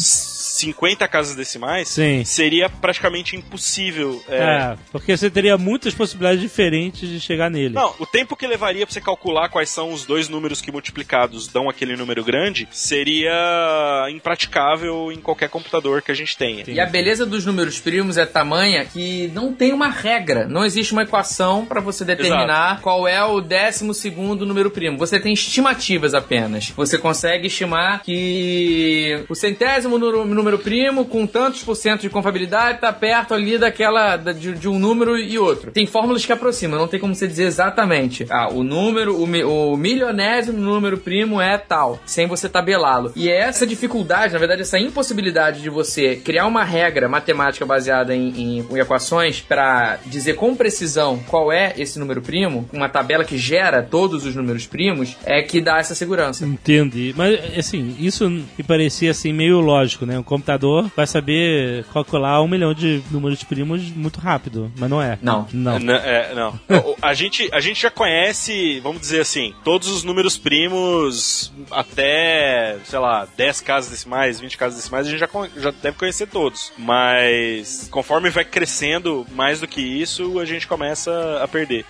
50 casas decimais, Sim. seria praticamente impossível. é, É, porque você teria muitas possibilidades diferentes de chegar nele. Não, o tempo que levaria pra você calcular quais são os dois números que multiplicados dão aquele número grande seria impraticável em qualquer computador que a gente tenha. E a beleza dos números primos é tamanha que não tem uma regra, não existe uma equação para você determinar qual é o décimo segundo número primo. Você tem estimativas apenas. Você consegue estimar que o centésimo número, número primo com tantos por cento de confiabilidade está perto ali daquela da- de, de um número e outro. Tem fórmulas que aproximam, não tem como você dizer exatamente. Ah, o número, o, o milionésimo número primo é tal, sem você tabelá-lo. E é essa dificuldade, na verdade, essa impossibilidade de você criar uma regra matemática baseada em, em equações para dizer com precisão qual é esse número primo, uma tabela que gera todos os números primos, é que dá essa segurança. Entendi. Mas, assim, isso me parecia, assim, meio lógico, né? O computador vai saber calcular um milhão de números primos muito rápido, mas não é. Não. Não. N- é, não. A, gente, a gente já conhece, vamos dizer assim, todos os números primos até, sei lá, 10 casas decimais, 20 casas decimais, a gente já, já deve conhecer todos. Mas conforme vai crescendo mais do que isso, a gente começa a perder.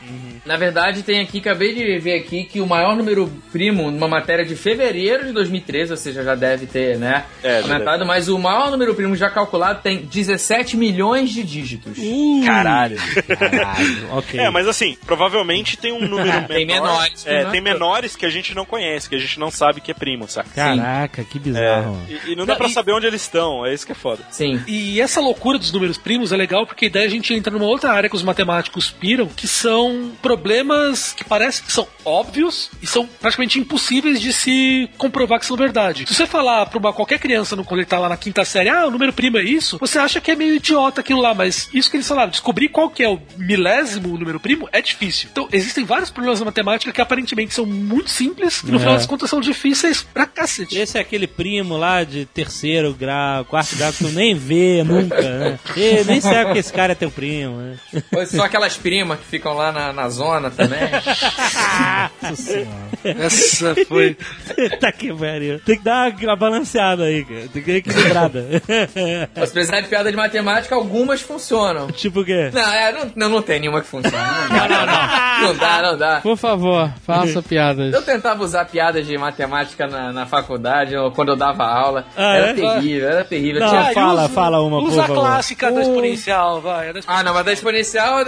Na verdade, tem aqui, acabei de ver aqui, que o maior número primo, numa matéria de fevereiro de 2013, ou seja, já deve ter, né, É, aumentado, mas o maior número primo já calculado tem 17 milhões de dígitos. Caralho. Caralho, ok. É, mas assim, provavelmente tem um número [LAUGHS] menor. Tem menores que É, é tem menores que a gente não conhece, que a gente não sabe que é primo, saca? Caraca, que É, bizarro. e, e não dá Não, pra e- saber onde eles estão, é isso que é foda. Sim. E essa loucura dos números primos é legal porque daí a gente entra numa outra área que os matemáticos piram, que são problemas que parecem que são óbvios e são praticamente impossíveis de se comprovar que são verdade. Se você falar pra uma, qualquer criança no, quando ele tá lá na, na quinta série, ah, o número primo é isso, você acha que é meio idiota aquilo lá, mas isso que eles falaram, descobrir qual que é o milésimo número primo é difícil. Então, existem vários problemas na matemática que aparentemente são muito simples e no É. final das contas são difíceis pra cacete. Esse é aquele primo lá de terceiro grau, quarto grau, que tu nem vê nunca, né? E nem sabe que esse cara é teu primo, né? Ou são aquelas primas que ficam lá na, na zona também. [LAUGHS] Nossa senhora. Essa foi. [LAUGHS] tá que pariu. Tem que dar uma, uma balanceada aí, cara. Tem que dar equilibrada. [LAUGHS] Mas apesar de piada de matemática, algumas funcionam. [LAUGHS] tipo o quê? Não, é, não, não, não tem nenhuma que funcione. Não, dá, não, não. Não dá, não dá. Por favor, faça [LAUGHS] piadas. Eu tentava usar piadas de matemática na, na faculdade, ou quando eu dava aula. Ah, era é? terrível, era terrível. Não, Tinha- fala, usa- fala uma, por Usa a clássica da exponencial, vai. a da Ah, não, mas da exponencial,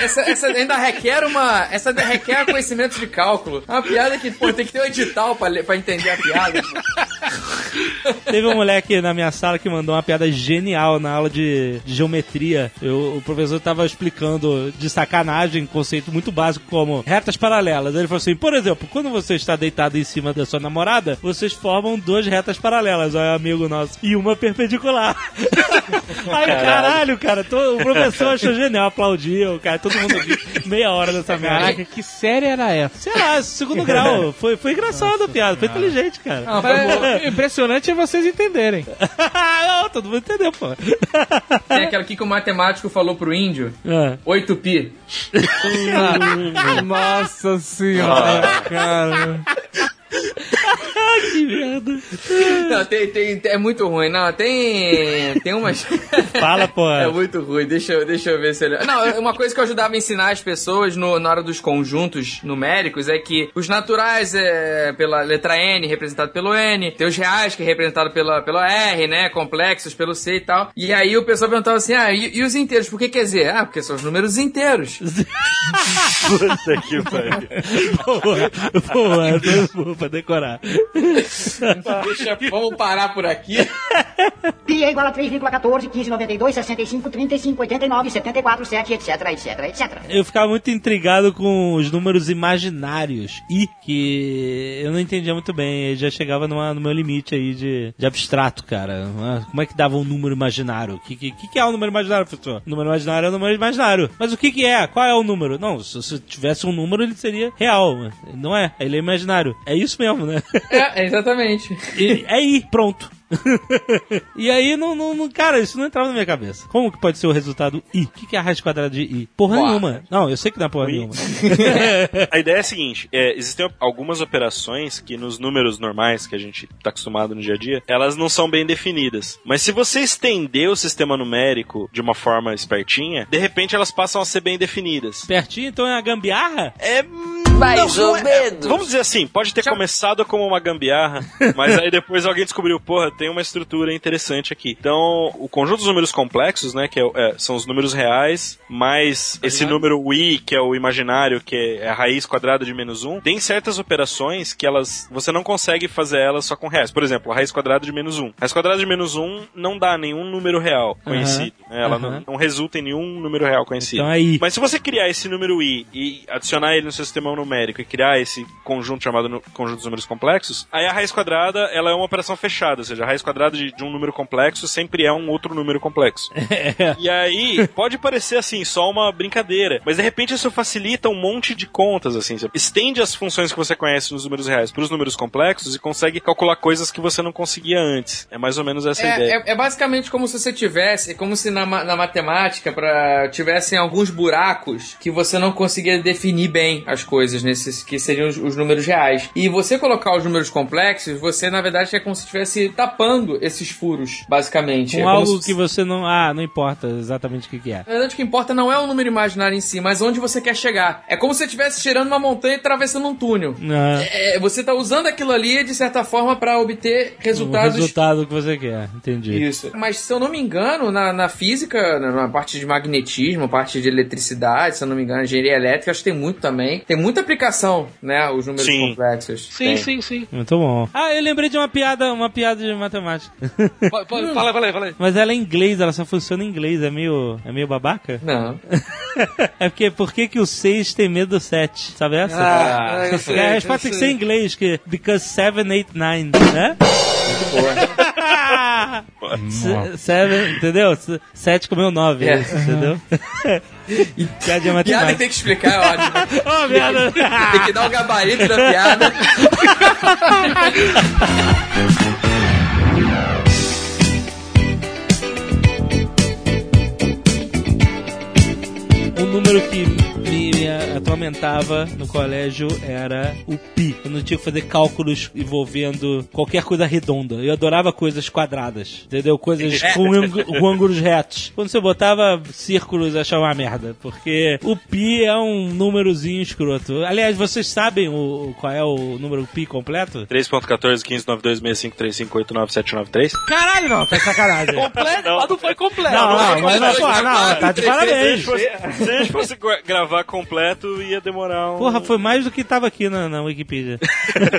essa, essa ainda requer uma. Essa requer conhecimento de cálculo. É uma piada que, pô, tem que ter um edital pra, pra entender a piada. [LAUGHS] Teve um moleque na minha sala que mandou uma piada genial na aula de, de geometria. Eu- o professor tava explicando de sacanagem um conceito muito básico como retas paralelas. Ele falou assim: por exemplo, quando você está deitado em cima da sua namorada, vocês formam duas retas paralelas, ó, amigo nosso, e uma perpendicular. [LAUGHS] Aí, caralho, cara, to- o professor achou genial, aplaudiu, cara, todo mundo riu meia hora dessa merda. Caraca, que série era essa? Sei lá, segundo grau. Foi, foi engraçado a piada, foi inteligente, cara. Não, foi boa. [LAUGHS] Mas, impressionante é vocês entenderem. [LAUGHS] Não, todo mundo entendeu, pô. Tem aquela aqui que o matemático falou pro índio: É. 8pi. Nossa senhora, [LAUGHS] cara. Que merda. Não, tem, tem, é muito ruim. Não, tem. Tem umas. [LAUGHS] Fala, pô. É muito ruim, deixa eu, deixa eu ver se ele. Não, uma coisa que eu ajudava a ensinar as pessoas no- na hora dos conjuntos numéricos é que os naturais é pela letra N, representado pelo N, tem os reais, que é representado pela, pela R, né? Complexos pelo C e tal. E aí o pessoal perguntava assim: ah, e, e os inteiros? Por que quer dizer? Ah, porque são os números inteiros. [LAUGHS] Puta que pariu. Boa, boa, boa pra decorar. [LAUGHS] Deixa, vamos parar por aqui. Pi é igual a 3,14, 15, 92, 65, 35, 89, 74, 7, etc, etc, etc. Eu ficava muito intrigado com os números imaginários e que eu não entendia muito bem. Eu já chegava numa- no meu limite aí de, de abstrato, cara. Ah, Como é que dava um número imaginário? O que, que, que é o número imaginário, professor? O número imaginário é o número imaginário. Mas o que, que é? Qual é o número? Não, se, se tivesse um número, ele seria real. Não é, ele é imaginário. É isso mesmo, né? É, [LAUGHS] [LAUGHS] exatamente. E, é I, pronto. [LAUGHS] e aí, não, não, não- cara, isso não entrava na minha cabeça. Como que pode ser o resultado I? O que, que é a raiz quadrada de I? Porra Porra. nenhuma. Não, eu sei que não é porra I. nenhuma. [LAUGHS] A ideia é a seguinte: é, existem algumas operações que nos números normais que a gente está acostumado no dia a dia, elas não são bem definidas. Mas se você estender o sistema numérico de uma forma espertinha, de repente elas passam a ser bem definidas. Pertinho, então é a gambiarra? É. Mais não ou é- menos. Vamos dizer assim, pode ter começado como uma gambiarra, [LAUGHS] mas aí depois alguém descobriu, porra, tem uma estrutura interessante aqui. Então, o conjunto dos números complexos, né, que é é, são os números reais, mais esse número i, que é o imaginário, que é a raiz quadrada de menos um, tem certas operações que elas, você não consegue fazer elas só com reais. Por exemplo, a raiz quadrada de menos um. A raiz quadrada de menos um não dá nenhum número real conhecido. né? Ela aham. não, não resulta em nenhum número real conhecido. Então é I. Mas se você criar esse número i e adicionar ele no seu sistema numérico e criar esse conjunto chamado conjunto dos números complexos, aí a raiz quadrada ela é uma operação fechada, ou seja, a raiz quadrada de, de um número complexo sempre é um outro número complexo. [LAUGHS] E aí pode parecer assim só uma brincadeira, mas de repente isso facilita um monte de contas assim. Você estende as funções que você conhece nos números reais para os números complexos e consegue calcular coisas que você não conseguia antes. É mais ou menos essa a ideia. É, é, é basicamente como se você tivesse, como se na, na matemática para tivessem alguns buracos que você não conseguia definir bem as coisas nesses que seriam os, os números reais. E você colocar os números complexos, você na verdade é como se estivesse tapando esses furos, basicamente. Com É algo se- que você não. Ah, não importa exatamente o que, que é. Na verdade, o que importa não é o número imaginário em si, mas onde você quer chegar. É como se você estivesse tirando uma montanha e atravessando um túnel. Ah, É, você tá usando aquilo ali, de certa forma, para obter o resultados resultado que você quer, entendi. isso. Mas se eu não me engano, na, na física, na, na parte de magnetismo, parte de eletricidade, se eu não me engano, engenharia elétrica, acho que tem muito também. Tem muita aplicação, né? Os números Sim. complexos. Sim, Tem. sim, sim. Muito bom. Ah, eu lembrei de uma piada, uma piada de matemática. [LAUGHS] Pode- pode- Fala, fala aí, fala aí. Mas ela é em inglês, ela só funciona em inglês, é meio, é meio babaca? Não. [LAUGHS] é porque por que, o 6 tem medo do 7? Sabe essa? Ah, eu sei, É, a resposta tem que ser em inglês, que because 7, 8, 9, né? Se- [LAUGHS] Seven, entendeu? Se- Sete comeu nove, É. isso, entendeu? Piadinha [LAUGHS] Piada que tem que explicar, é ótimo. Ô, merda! [LAUGHS] Tem que dar o gabarito da piada. [LAUGHS] Um número que me, me atormentava no colégio era o pi. Eu não tinha que fazer cálculos envolvendo qualquer coisa redonda. Eu adorava coisas quadradas, entendeu? Coisas [LAUGHS] com, com ângulos retos. Quando você botava círculos, eu achava uma merda. Porque o pi é um númerozinho escroto. Aliás, vocês sabem o, qual é o número pi completo? 3.14, 15, 92, 65, 35, 89, 793. Caralho, não, tá de sacanagem. Completo, Não. não foi completo. Não, não, mas não, dois, pô, não, tá de três, Se a parabéns. gente fosse, se a gente fosse gra- gravar completo, ia demorar um... Porra, foi mais do que tava aqui na, na Wikipedia.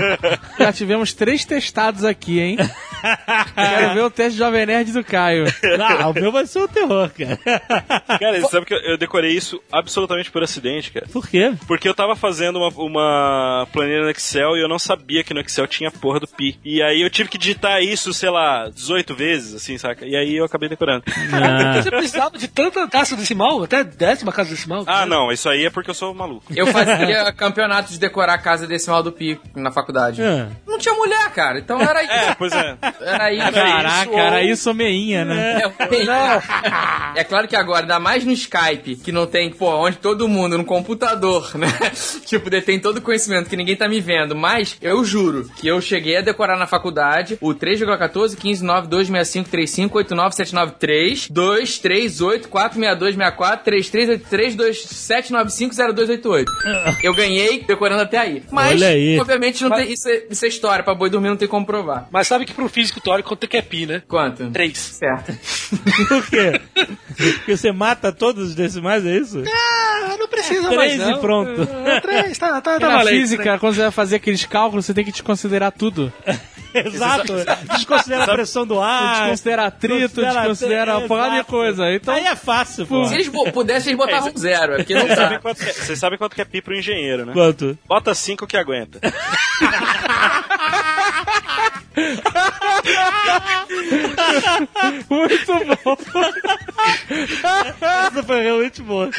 [LAUGHS] Já tivemos três testados aqui, hein? [LAUGHS] Quero ver o teste de Jovem Nerd do Caio. Não, o meu vai ser um terror, cara. Cara, você sabe que eu, decorei isso absolutamente por acidente, cara. Por quê? Porque eu tava fazendo uma, uma planilha no Excel e eu não sabia que no Excel tinha porra do pi. E aí eu tive que digitar isso, sei lá, 18 vezes, assim, saca? E aí eu acabei decorando. Ah, Você precisava de tanta taça decimal, até décima casa decimal. Ah, não, isso aí é porque eu sou maluco. Eu fazia [LAUGHS] campeonato de decorar a casa decimal do Pi na faculdade. Ah. Não tinha mulher, cara. Então era [LAUGHS] isso. É, pois é. Era isso. Caraca, ou- era isso meinha, né? É, [LAUGHS] é claro que agora, ainda mais no Skype, que não tem, pô, onde todo mundo no computador, [LAUGHS] né? tipo, detém todo o conhecimento que ninguém tá me vendo. Mas eu juro que eu cheguei a decorar na faculdade o 3,14, 15, 9, 2, 65, 35, 89, 793, 2, 3, 8, 4, 62, 64, 3, 3, 8, 3, 2, 7, 9, 5, 0, 2, 8, 8. Eu ganhei decorando até aí. Mas, Olha aí. obviamente, não tem, isso, é, isso é história. Pra boi dormir não tem como provar. Mas sabe que pro físico teórico quanto que é pi, né? Quanto? Três. Certo. [LAUGHS] Por quê? Porque você mata todos os decimais, é isso? Ah, não precisa mais Três não. e pronto. Ah, Três, tá, tá, tá [LAUGHS] Na física, quando você vai fazer aqueles cálculos, você tem que desconsiderar tudo. [LAUGHS] Exato. Desconsidera a pressão do ar. desconsidera atrito, desconsidera- uma porrada de coisa. Então, Aí é fácil, pô. Se eles pudessem, eles botavam zero. É porque não Vocês sabem dá. quanto que é- Vocês sabem quanto que é pi pro engenheiro, né? Quanto? Bota 5 que aguenta. [LAUGHS] muito bom. Essa foi realmente boa.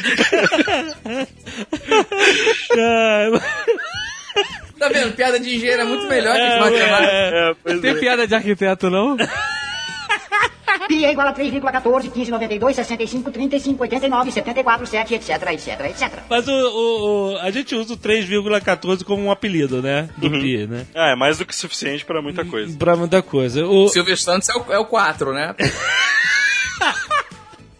Tá vendo? Piada de engenheiro é muito melhor que de matemática. É, pois Tem é. piada de arquiteto, não? Pi é igual a 3,14, 15, 92, 65, 35, 89, 74, 7, etc, etc, etc. Mas o, o- o- a gente usa o 3,14 como um apelido, né? Do pi, né? Ah, é mais do que suficiente pra muita coisa. Pra muita coisa. O, Silvio Santos é o, é o 4, né? [LAUGHS]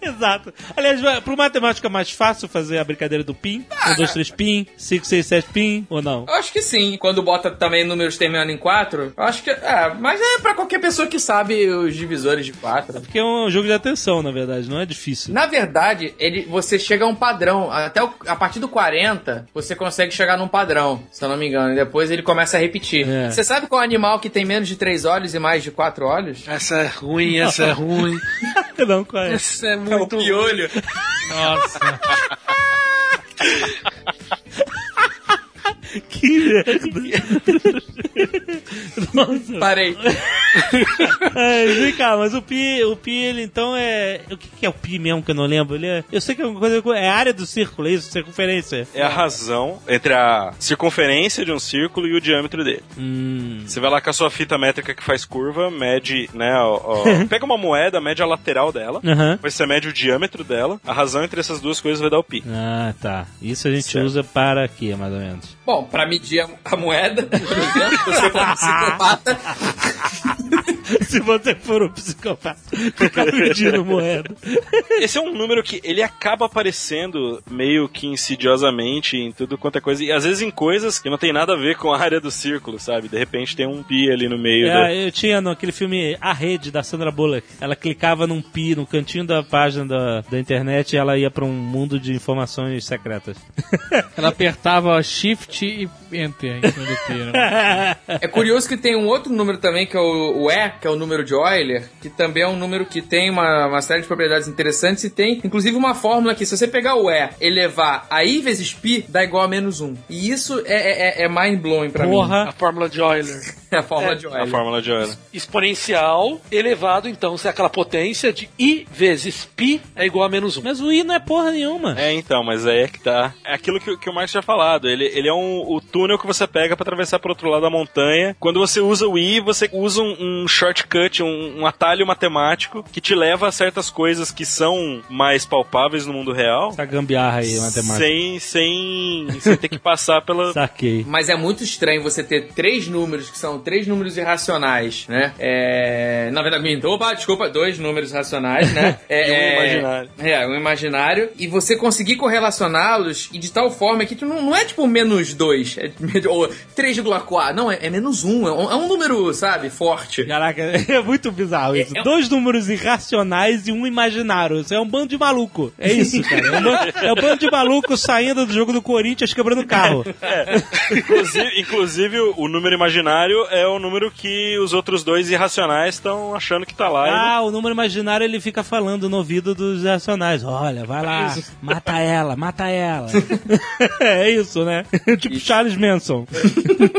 [LAUGHS] Exato. Aliás, pro matemática é mais fácil fazer a brincadeira do PIN? 1, 2, 3 PIN, 5, 6, 7 PIN, ou não? Eu acho que sim. Quando bota também números terminando em 4, eu acho que. É, mas é pra qualquer pessoa que sabe os divisores de 4. Porque é um jogo de atenção, na verdade, não é difícil. Na verdade, ele, você chega a um padrão. Até o- a partir do 40, você consegue chegar num padrão, se eu não me engano. E depois ele começa a repetir. É. Você sabe qual animal que tem menos de 3 olhos e mais de 4 olhos? Essa é ruim, essa é ruim. [LAUGHS] não, qual é? Essa é É o muito piolho. Nossa. [LAUGHS] Que merda. Nossa. Parei. Ai, vem cá, mas o pi, o pi, ele então é. O que, que é o pi mesmo que eu não lembro? Ele é. Eu sei que é uma coisa. É a área do círculo, é isso? Circunferência. É a razão entre a circunferência de um círculo e o diâmetro dele. Hum. Você vai lá com a sua fita métrica que faz curva, mede, né, ó, ó, [LAUGHS] pega uma moeda, mede a lateral dela, Aham. depois você mede o diâmetro dela, a razão entre essas duas coisas vai dar o pi. Ah, tá. Isso a gente Certo. usa para quê, mais ou menos? Bom, pra medir a, a moeda, [LAUGHS] por exemplo, você for um psicopata. Se você for um psicopata, ficar medindo moeda. Esse é um número que ele acaba aparecendo meio que insidiosamente em tudo quanto é coisa, e às vezes em coisas que não tem nada a ver com a área do círculo, sabe? De repente tem um pi ali no meio. É, eu tinha naquele filme A Rede, da Sandra Bullock. Ela clicava num pi no cantinho da página da, da internet e ela ia pra um mundo de informações secretas. [LAUGHS] Ela apertava Shift e Enter em cima do P, né? [LAUGHS] É curioso que tem um outro número também, que é o, o E, que é o número de Euler, que também é um número que tem uma, uma série de propriedades interessantes e tem, inclusive, uma fórmula que, se você pegar o E elevar a I vezes π, dá igual a menos 1. E isso é, é, é mind-blowing pra mim. Porra! a fórmula de Euler. É a fórmula É, de A Euler. fórmula de Euler. Exponencial elevado, então, se é aquela potência de I vezes π é igual a menos 1. Mas o I não é porra nenhuma. É, então, mas aí é que tá. É aquilo que, que o Marcos tinha falado. Ele, ele é um, o túnel que você pega pra atravessar pro outro lado da montanha. Quando você usa o I, você usa um, um shortcut, um, um atalho matemático que te leva a certas coisas que são mais palpáveis no mundo real. Essa gambiarra aí, matemática. Sem, sem, sem ter que passar pela. Saquei. Mas é muito estranho você ter três números que são três números irracionais, né? É... Na verdade, minto. Opa, desculpa, dois números racionais, né? É, [LAUGHS] E um é- imaginário. É, um imaginário. E você conseguir correlacioná-los e de tal forma que tu não, não é tipo menos dois, é, ou 3,4. Não, é, é menos um. É um, é um número, sabe, forte. Caraca, [LAUGHS] é muito bizarro isso. Dois números irracionais e um imaginário. Isso é um bando de maluco. É isso, cara. É um bando, é um bando de maluco saindo do jogo do Corinthians quebrando carro. Inclusive, inclusive, o o número imaginário é o número que os outros dois irracionais estão achando que tá lá. e não- Ah, o número imaginário ele fica falando no ouvido dos irracionais. Olha, vai lá, [LAUGHS] mata ela, mata ela. [LAUGHS] é isso, né? [LAUGHS] tipo Charles Manson.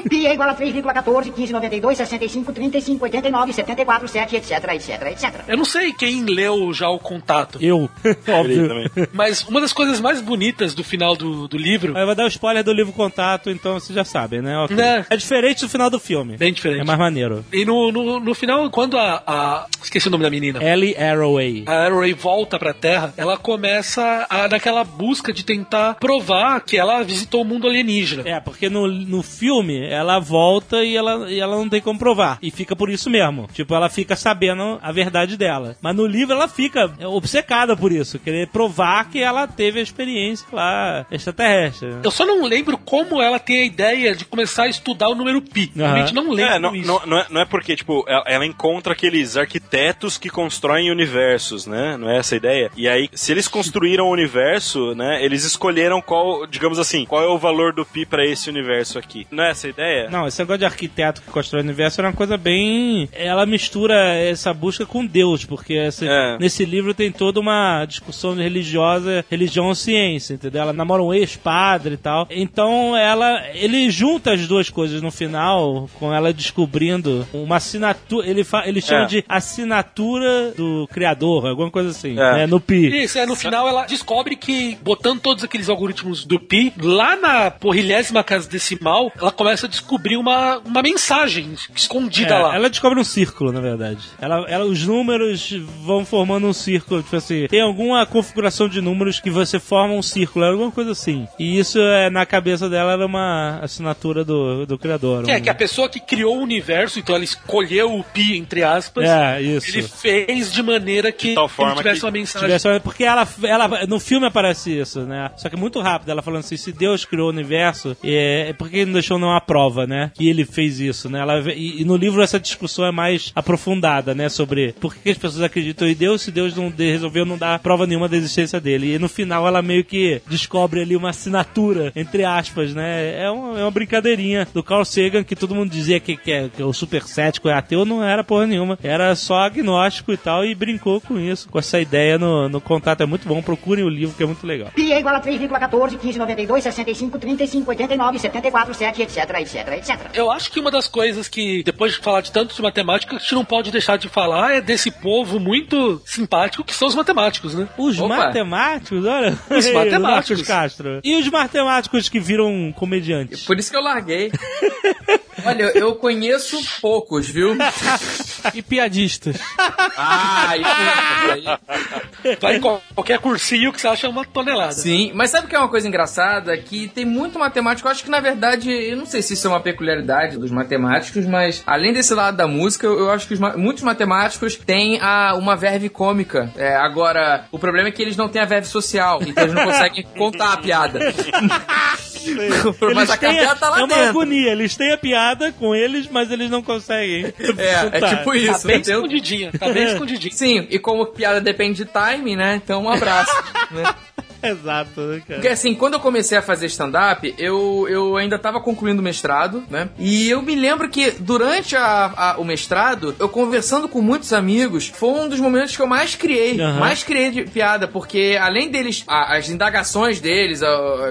Pi é igual a 3,14, 15, 92, 65, 35, 89, 74, 7, etc, etc, etc. Eu não sei quem leu já o contato, Eu, óbvio. também. mas uma das coisas mais bonitas do final do, do livro, Aí vai dar o spoiler do livro Contato, então vocês já sabem, né? Ok. Né? É diferente do final do filme. Bem diferente. É mais maneiro. E no, no, no final, quando a, a- Esqueci o nome da menina. Ellie Arroway. A Arrow volta pra Terra, ela começa a, naquela busca de tentar provar que ela visitou o mundo alienígena. É, porque no, no filme ela volta e ela, e ela não tem como provar. E fica por isso mesmo. Tipo, ela fica sabendo a verdade dela. Mas no livro ela fica obcecada por isso. Querer provar que ela teve a experiência lá extraterrestre. Eu só não lembro como ela tem a ideia de começar a estudar o número pi. Aham. Realmente não lembro É, não, isso. não, não é, não é porque, tipo, ela, ela encontra aqueles arquitetos que constroem universos, né? Não é essa a ideia? E aí, se eles construíram o universo, né? Eles escolheram qual, digamos assim, qual é o valor do pi pra esse universo aqui. Não é essa a ideia? Não, esse negócio de arquiteto que constrói o universo é uma coisa bem. Ela mistura essa busca com Deus, porque esse- É. nesse livro tem toda uma discussão religiosa, religião ou ciência, entendeu? Ela namora um ex-padre e tal. Então ela. Ele junta as duas coisas no final, com ela descobrindo uma assinatura. Ele, fa, ele chama É. de assinatura do criador, alguma coisa assim, É. né? No Pi. Isso, é, no final ela descobre que, botando todos aqueles algoritmos do Pi, lá na porrilhésima casa decimal, ela começa a descobrir uma, uma mensagem escondida É, lá. Ela descobre um círculo, na verdade. Ela, ela, os números vão formando um círculo. Tipo assim, tem alguma configuração de números que você forma um círculo, alguma coisa assim. E isso é na cabeça dela era uma assinatura do, do criador. Que é um- que a pessoa que criou o universo, então ela escolheu o Pi, entre aspas, É, isso. ele fez de maneira que tal forma ele tivesse que uma mensagem. Tivesse- porque ela, ela no filme aparece isso, né? Só que muito rápido, ela falando assim, se Deus criou o universo, é, por que ele não deixou nenhuma prova, né? Que ele fez isso, né? Ela, e, e no livro essa discussão é mais aprofundada, né? Sobre por que as pessoas acreditam em Deus se Deus não de- resolveu não dar prova nenhuma da existência dele. E no final ela meio que descobre ali uma assinatura, entre aspas, né? É uma, é uma brincadeirinha do Carl Sagan que todo mundo dizia que, que, é, que o super cético é ateu, não era porra nenhuma. Era só agnóstico e tal, e brincou com isso, com essa ideia no, no contato. É muito bom, procurem o livro que é muito legal. Pi é igual a 3,14, 15, 92, 65, 35, 89, 74, 7, etc, etc, etc. Eu acho que uma das coisas que, depois de falar de tanto de matemática, a gente não pode deixar de falar é desse povo muito simpático que são os matemáticos, né? Os Opa. matemáticos, olha. Os [LAUGHS] matemáticos. Marcos Castro. E os matemáticos que viram comediantes? Por isso que eu larguei. [LAUGHS] Olha, eu conheço poucos, viu? [LAUGHS] E piadistas. Ah, isso aí. Vai em qual- qualquer cursinho que você acha uma tonelada. Sim, mas sabe o que é uma coisa engraçada? Que tem muito matemático. Eu acho que na verdade, eu não sei se isso é uma peculiaridade dos matemáticos, mas além desse lado da música, eu eu acho que os ma- muitos matemáticos têm a, uma verve cômica. É, agora, o problema é que eles não têm a verve social, então eles não conseguem [LAUGHS] contar a piada. [LAUGHS] mas a têm piada tá lá é uma dentro. agonia. Eles têm a piada com eles, mas eles não conseguem. [LAUGHS] É, é tipo Tá isso. bem entendeu? escondidinha, tá bem [LAUGHS] escondidinha. Sim, e como piada depende de time, né? Então um abraço. né? [LAUGHS] [LAUGHS] Exato, né, cara? Porque assim, quando eu comecei a fazer stand-up, eu, eu ainda tava concluindo o mestrado, né? E eu me lembro que durante a, a- o mestrado, eu conversando com muitos amigos, foi um dos momentos que eu mais criei, Aham. mais criei de piada, porque além deles, a- as indagações deles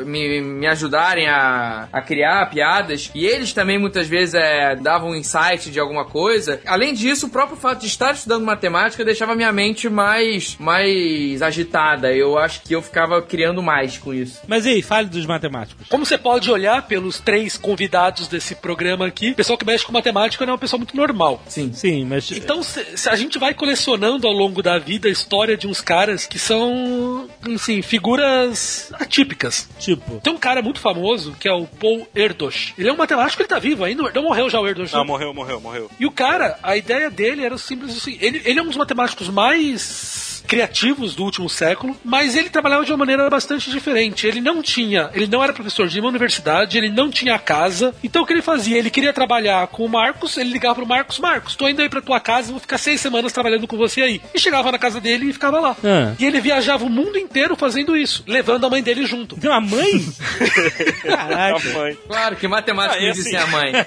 me, me ajudarem a, a criar piadas, e eles também muitas vezes é, davam um insight de alguma coisa, além disso, o próprio fato de estar estudando matemática deixava minha mente mais, mais agitada. Eu acho que eu ficava criando mais com isso. Mas e aí, fale dos matemáticos. Como você pode olhar pelos três convidados desse programa aqui, o pessoal que mexe com matemática não é uma pessoa muito normal. Sim. Sim, mas. Então, se, se a gente vai colecionando ao longo da vida a história de uns caras que são, assim, figuras atípicas. Tipo. Tem um cara muito famoso que é o Paul Erdos. Ele é um matemático, ele tá vivo ainda. Não morreu já o Erdos. Não, morreu, morreu, morreu. E o cara, a ideia dele era simples assim. Ele, ele é um dos matemáticos mais criativos do último século, mas ele trabalhava de uma maneira bastante diferente. Ele não tinha, ele não era professor de uma universidade, ele não tinha casa. Então o que ele fazia? Ele queria trabalhar com o Marcos, ele ligava pro Marcos, Marcos, tô indo aí pra tua casa, vou ficar seis semanas trabalhando com você aí. E chegava na casa dele e ficava lá. Ah. E ele viajava o mundo inteiro fazendo isso, levando a mãe dele junto. Uma mãe? [LAUGHS] A Caraca. mãe. Claro que matemática Ah, e assim- disse a mãe. [LAUGHS]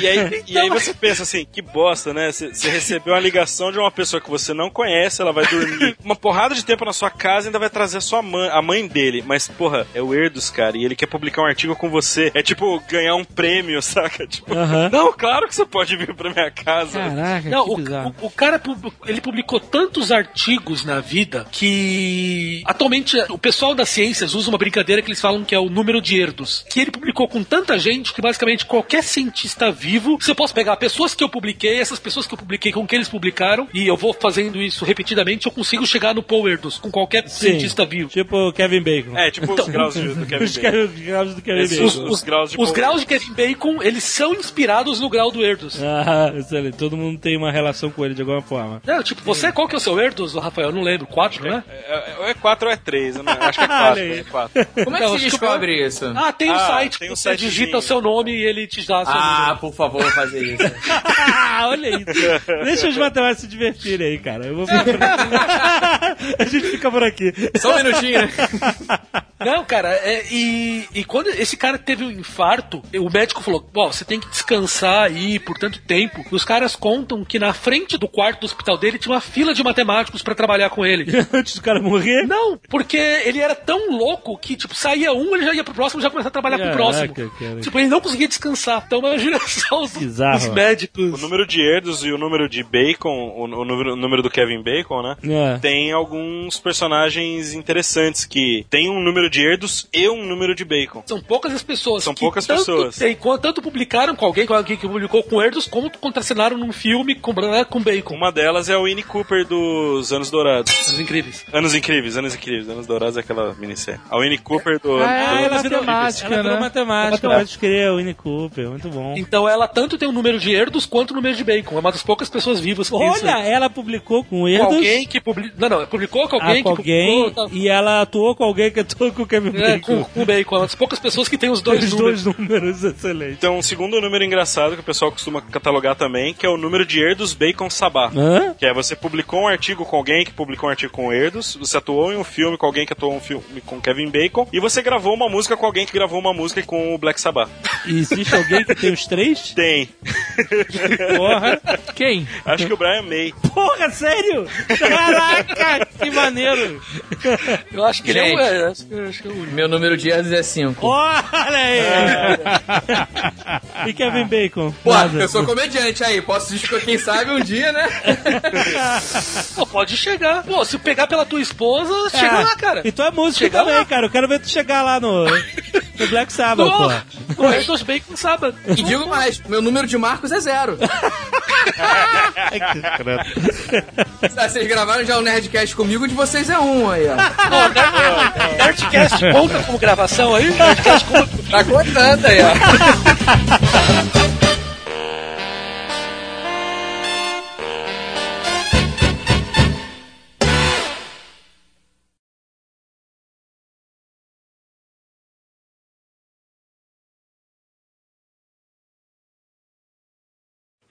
E aí, e aí você pensa assim, que bosta, né? Você você recebeu uma ligação de uma pessoa que você não conhece, ela vai dormir [LAUGHS] uma porrada de tempo na sua casa e ainda vai trazer a sua mãe, a mãe dele. Mas, porra, é o Erdos, cara, e ele quer publicar um artigo com você. É tipo ganhar um prêmio, [LAUGHS] saca? Tipo, Aham. não, claro que você pode vir pra minha casa. Caraca, Não, que o, o, o cara ele publicou tantos artigos na vida que atualmente o pessoal das ciências usa uma brincadeira que eles falam que é o número de erdos. Que ele publicou com tanta gente que basicamente qualquer cientista vivo, se eu posso pegar pessoas que eu publiquei, essas pessoas que eu publiquei com que eles publicaram, e eu vou fazendo isso repetidamente, eu consigo chegar no Paul Erdos com qualquer Sim. cientista vivo. Tipo Kevin Bacon. É, tipo os graus de- do [LAUGHS] Kevin Os Bacon. Os graus do Kevin Bacon. os, os graus de Os graus de Kevin Bacon, eles são inspirados no grau do Erdos. Ah, excelente. Todo mundo tem uma relação com ele de alguma forma. Não, tipo, você, qual que é o seu Erdos, Rafael? Eu não lembro. Quatro, não é? É, é, ou é 4 ou é 3, eu não, acho que é [LAUGHS] 4. Olha aí. É 4. Como é que acho se que descobre isso? Ah, tem um Ah, site tem que um você sitezinho. digita o seu nome e ele te dá seu Ah, número. por favor, vou fazer isso. [LAUGHS] Olha isso. Deixa os matemáticos se divertirem aí, cara. Eu vou. A gente fica por aqui. Só um minutinho, né? Não, cara, é, e, e quando esse cara teve um infarto, o médico falou: Bom, você tem que descansar aí por tanto tempo. E os caras contam que na frente do quarto do hospital dele tinha uma fila de matemáticos pra trabalhar com ele. [LAUGHS] Antes do cara morrer. Não, porque ele era tão louco que, tipo, saía um, ele já ia pro próximo, já começava a trabalhar com o próximo. Cara. Tipo, ele não conseguia descansar. Então imagina [LAUGHS] só os, Bizarro. os médicos. O número de Erdos e o número de Bacon, o, o número, o número do Kevin Bacon, né? É. Tem alguns personagens interessantes que tem um número de Erdos e um número de Bacon. São poucas as pessoas. São que poucas tanto pessoas. Tem, tanto publicaram com alguém, com alguém que publicou com Erdos, como contracenaram num filme com, né, com Bacon. Uma delas é o Winnie Cooper dos Anos Dourados. Coisas incríveis. Anos Incríveis, Anos Incríveis. Anos Dourados é aquela minissérie. A Winnie Cooper do... Ah, do- é, ela Anos virou Incríveis. matemática, Ela virou né? matemática, É. pode o Winnie Cooper, muito bom. Então ela tanto tem o número de Erdos quanto o número de Bacon. É uma das poucas pessoas vivas isso Olha, aí. ela publicou com Com Erdos. alguém que publicou. Não, não, publicou com alguém ah, com que alguém publicou. tá- e ela atuou com alguém que atuou com o Kevin É, Bacon. com, com o Bacon. É uma das poucas pessoas que tem os dois Os números. dois números, excelente. Então, um segundo número engraçado que o pessoal costuma catalogar também, que é o número de Erdos Bacon Sabá. Hã? Que é você publicou um artigo com alguém que publicou um artigo com Erdos, você atuou em um filme com alguém que atuou em um filme com Kevin Bacon, e você gravou uma música com alguém que gravou uma música com o Black Sabbath. E existe alguém que tem os três? [LAUGHS] Tem. Porra. Quem? Acho que o Brian May. Porra, sério? Caraca, que maneiro. Eu acho que ele é Gente. um. É, acho, que- acho que é o único. Meu número de Erdos é 5. Olha aí. E Kevin Bacon? Pô, Nada. eu sou comediante aí, posso discutir, quem sabe um dia, né? [LAUGHS] Pô, pode chegar. Pô, se pegar pela tua esposa, É. chega lá, cara. E tu é músico Chega também, lá. cara. Eu quero ver tu chegar lá no, [LAUGHS] no Black Sabbath, pô. no Erdos Bacon sábado. E digo mais, meu número de Marcos é zero. [LAUGHS] Ah, Vocês gravaram já o Nerdcast comigo, de vocês é um aí, ó. Nerdcast conta como gravação aí? Nerdcast conta. Tá contando aí, ó. [LAUGHS]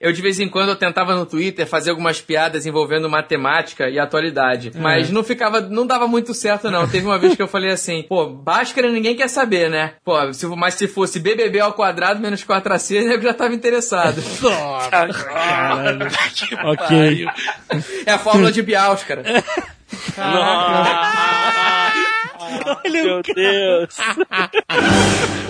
Eu de vez em quando eu tentava no Twitter fazer algumas piadas envolvendo matemática e atualidade, mas não ficava, não dava muito certo não. Teve uma vez que eu falei assim, pô, Bhaskara ninguém quer saber, né? Pô, se, mas se fosse BBB ao quadrado menos 4AC, eu já tava interessado. [LAUGHS] Caralho. [LAUGHS] ok. É a fórmula de Biaus, cara. Meu Deus. [LAUGHS]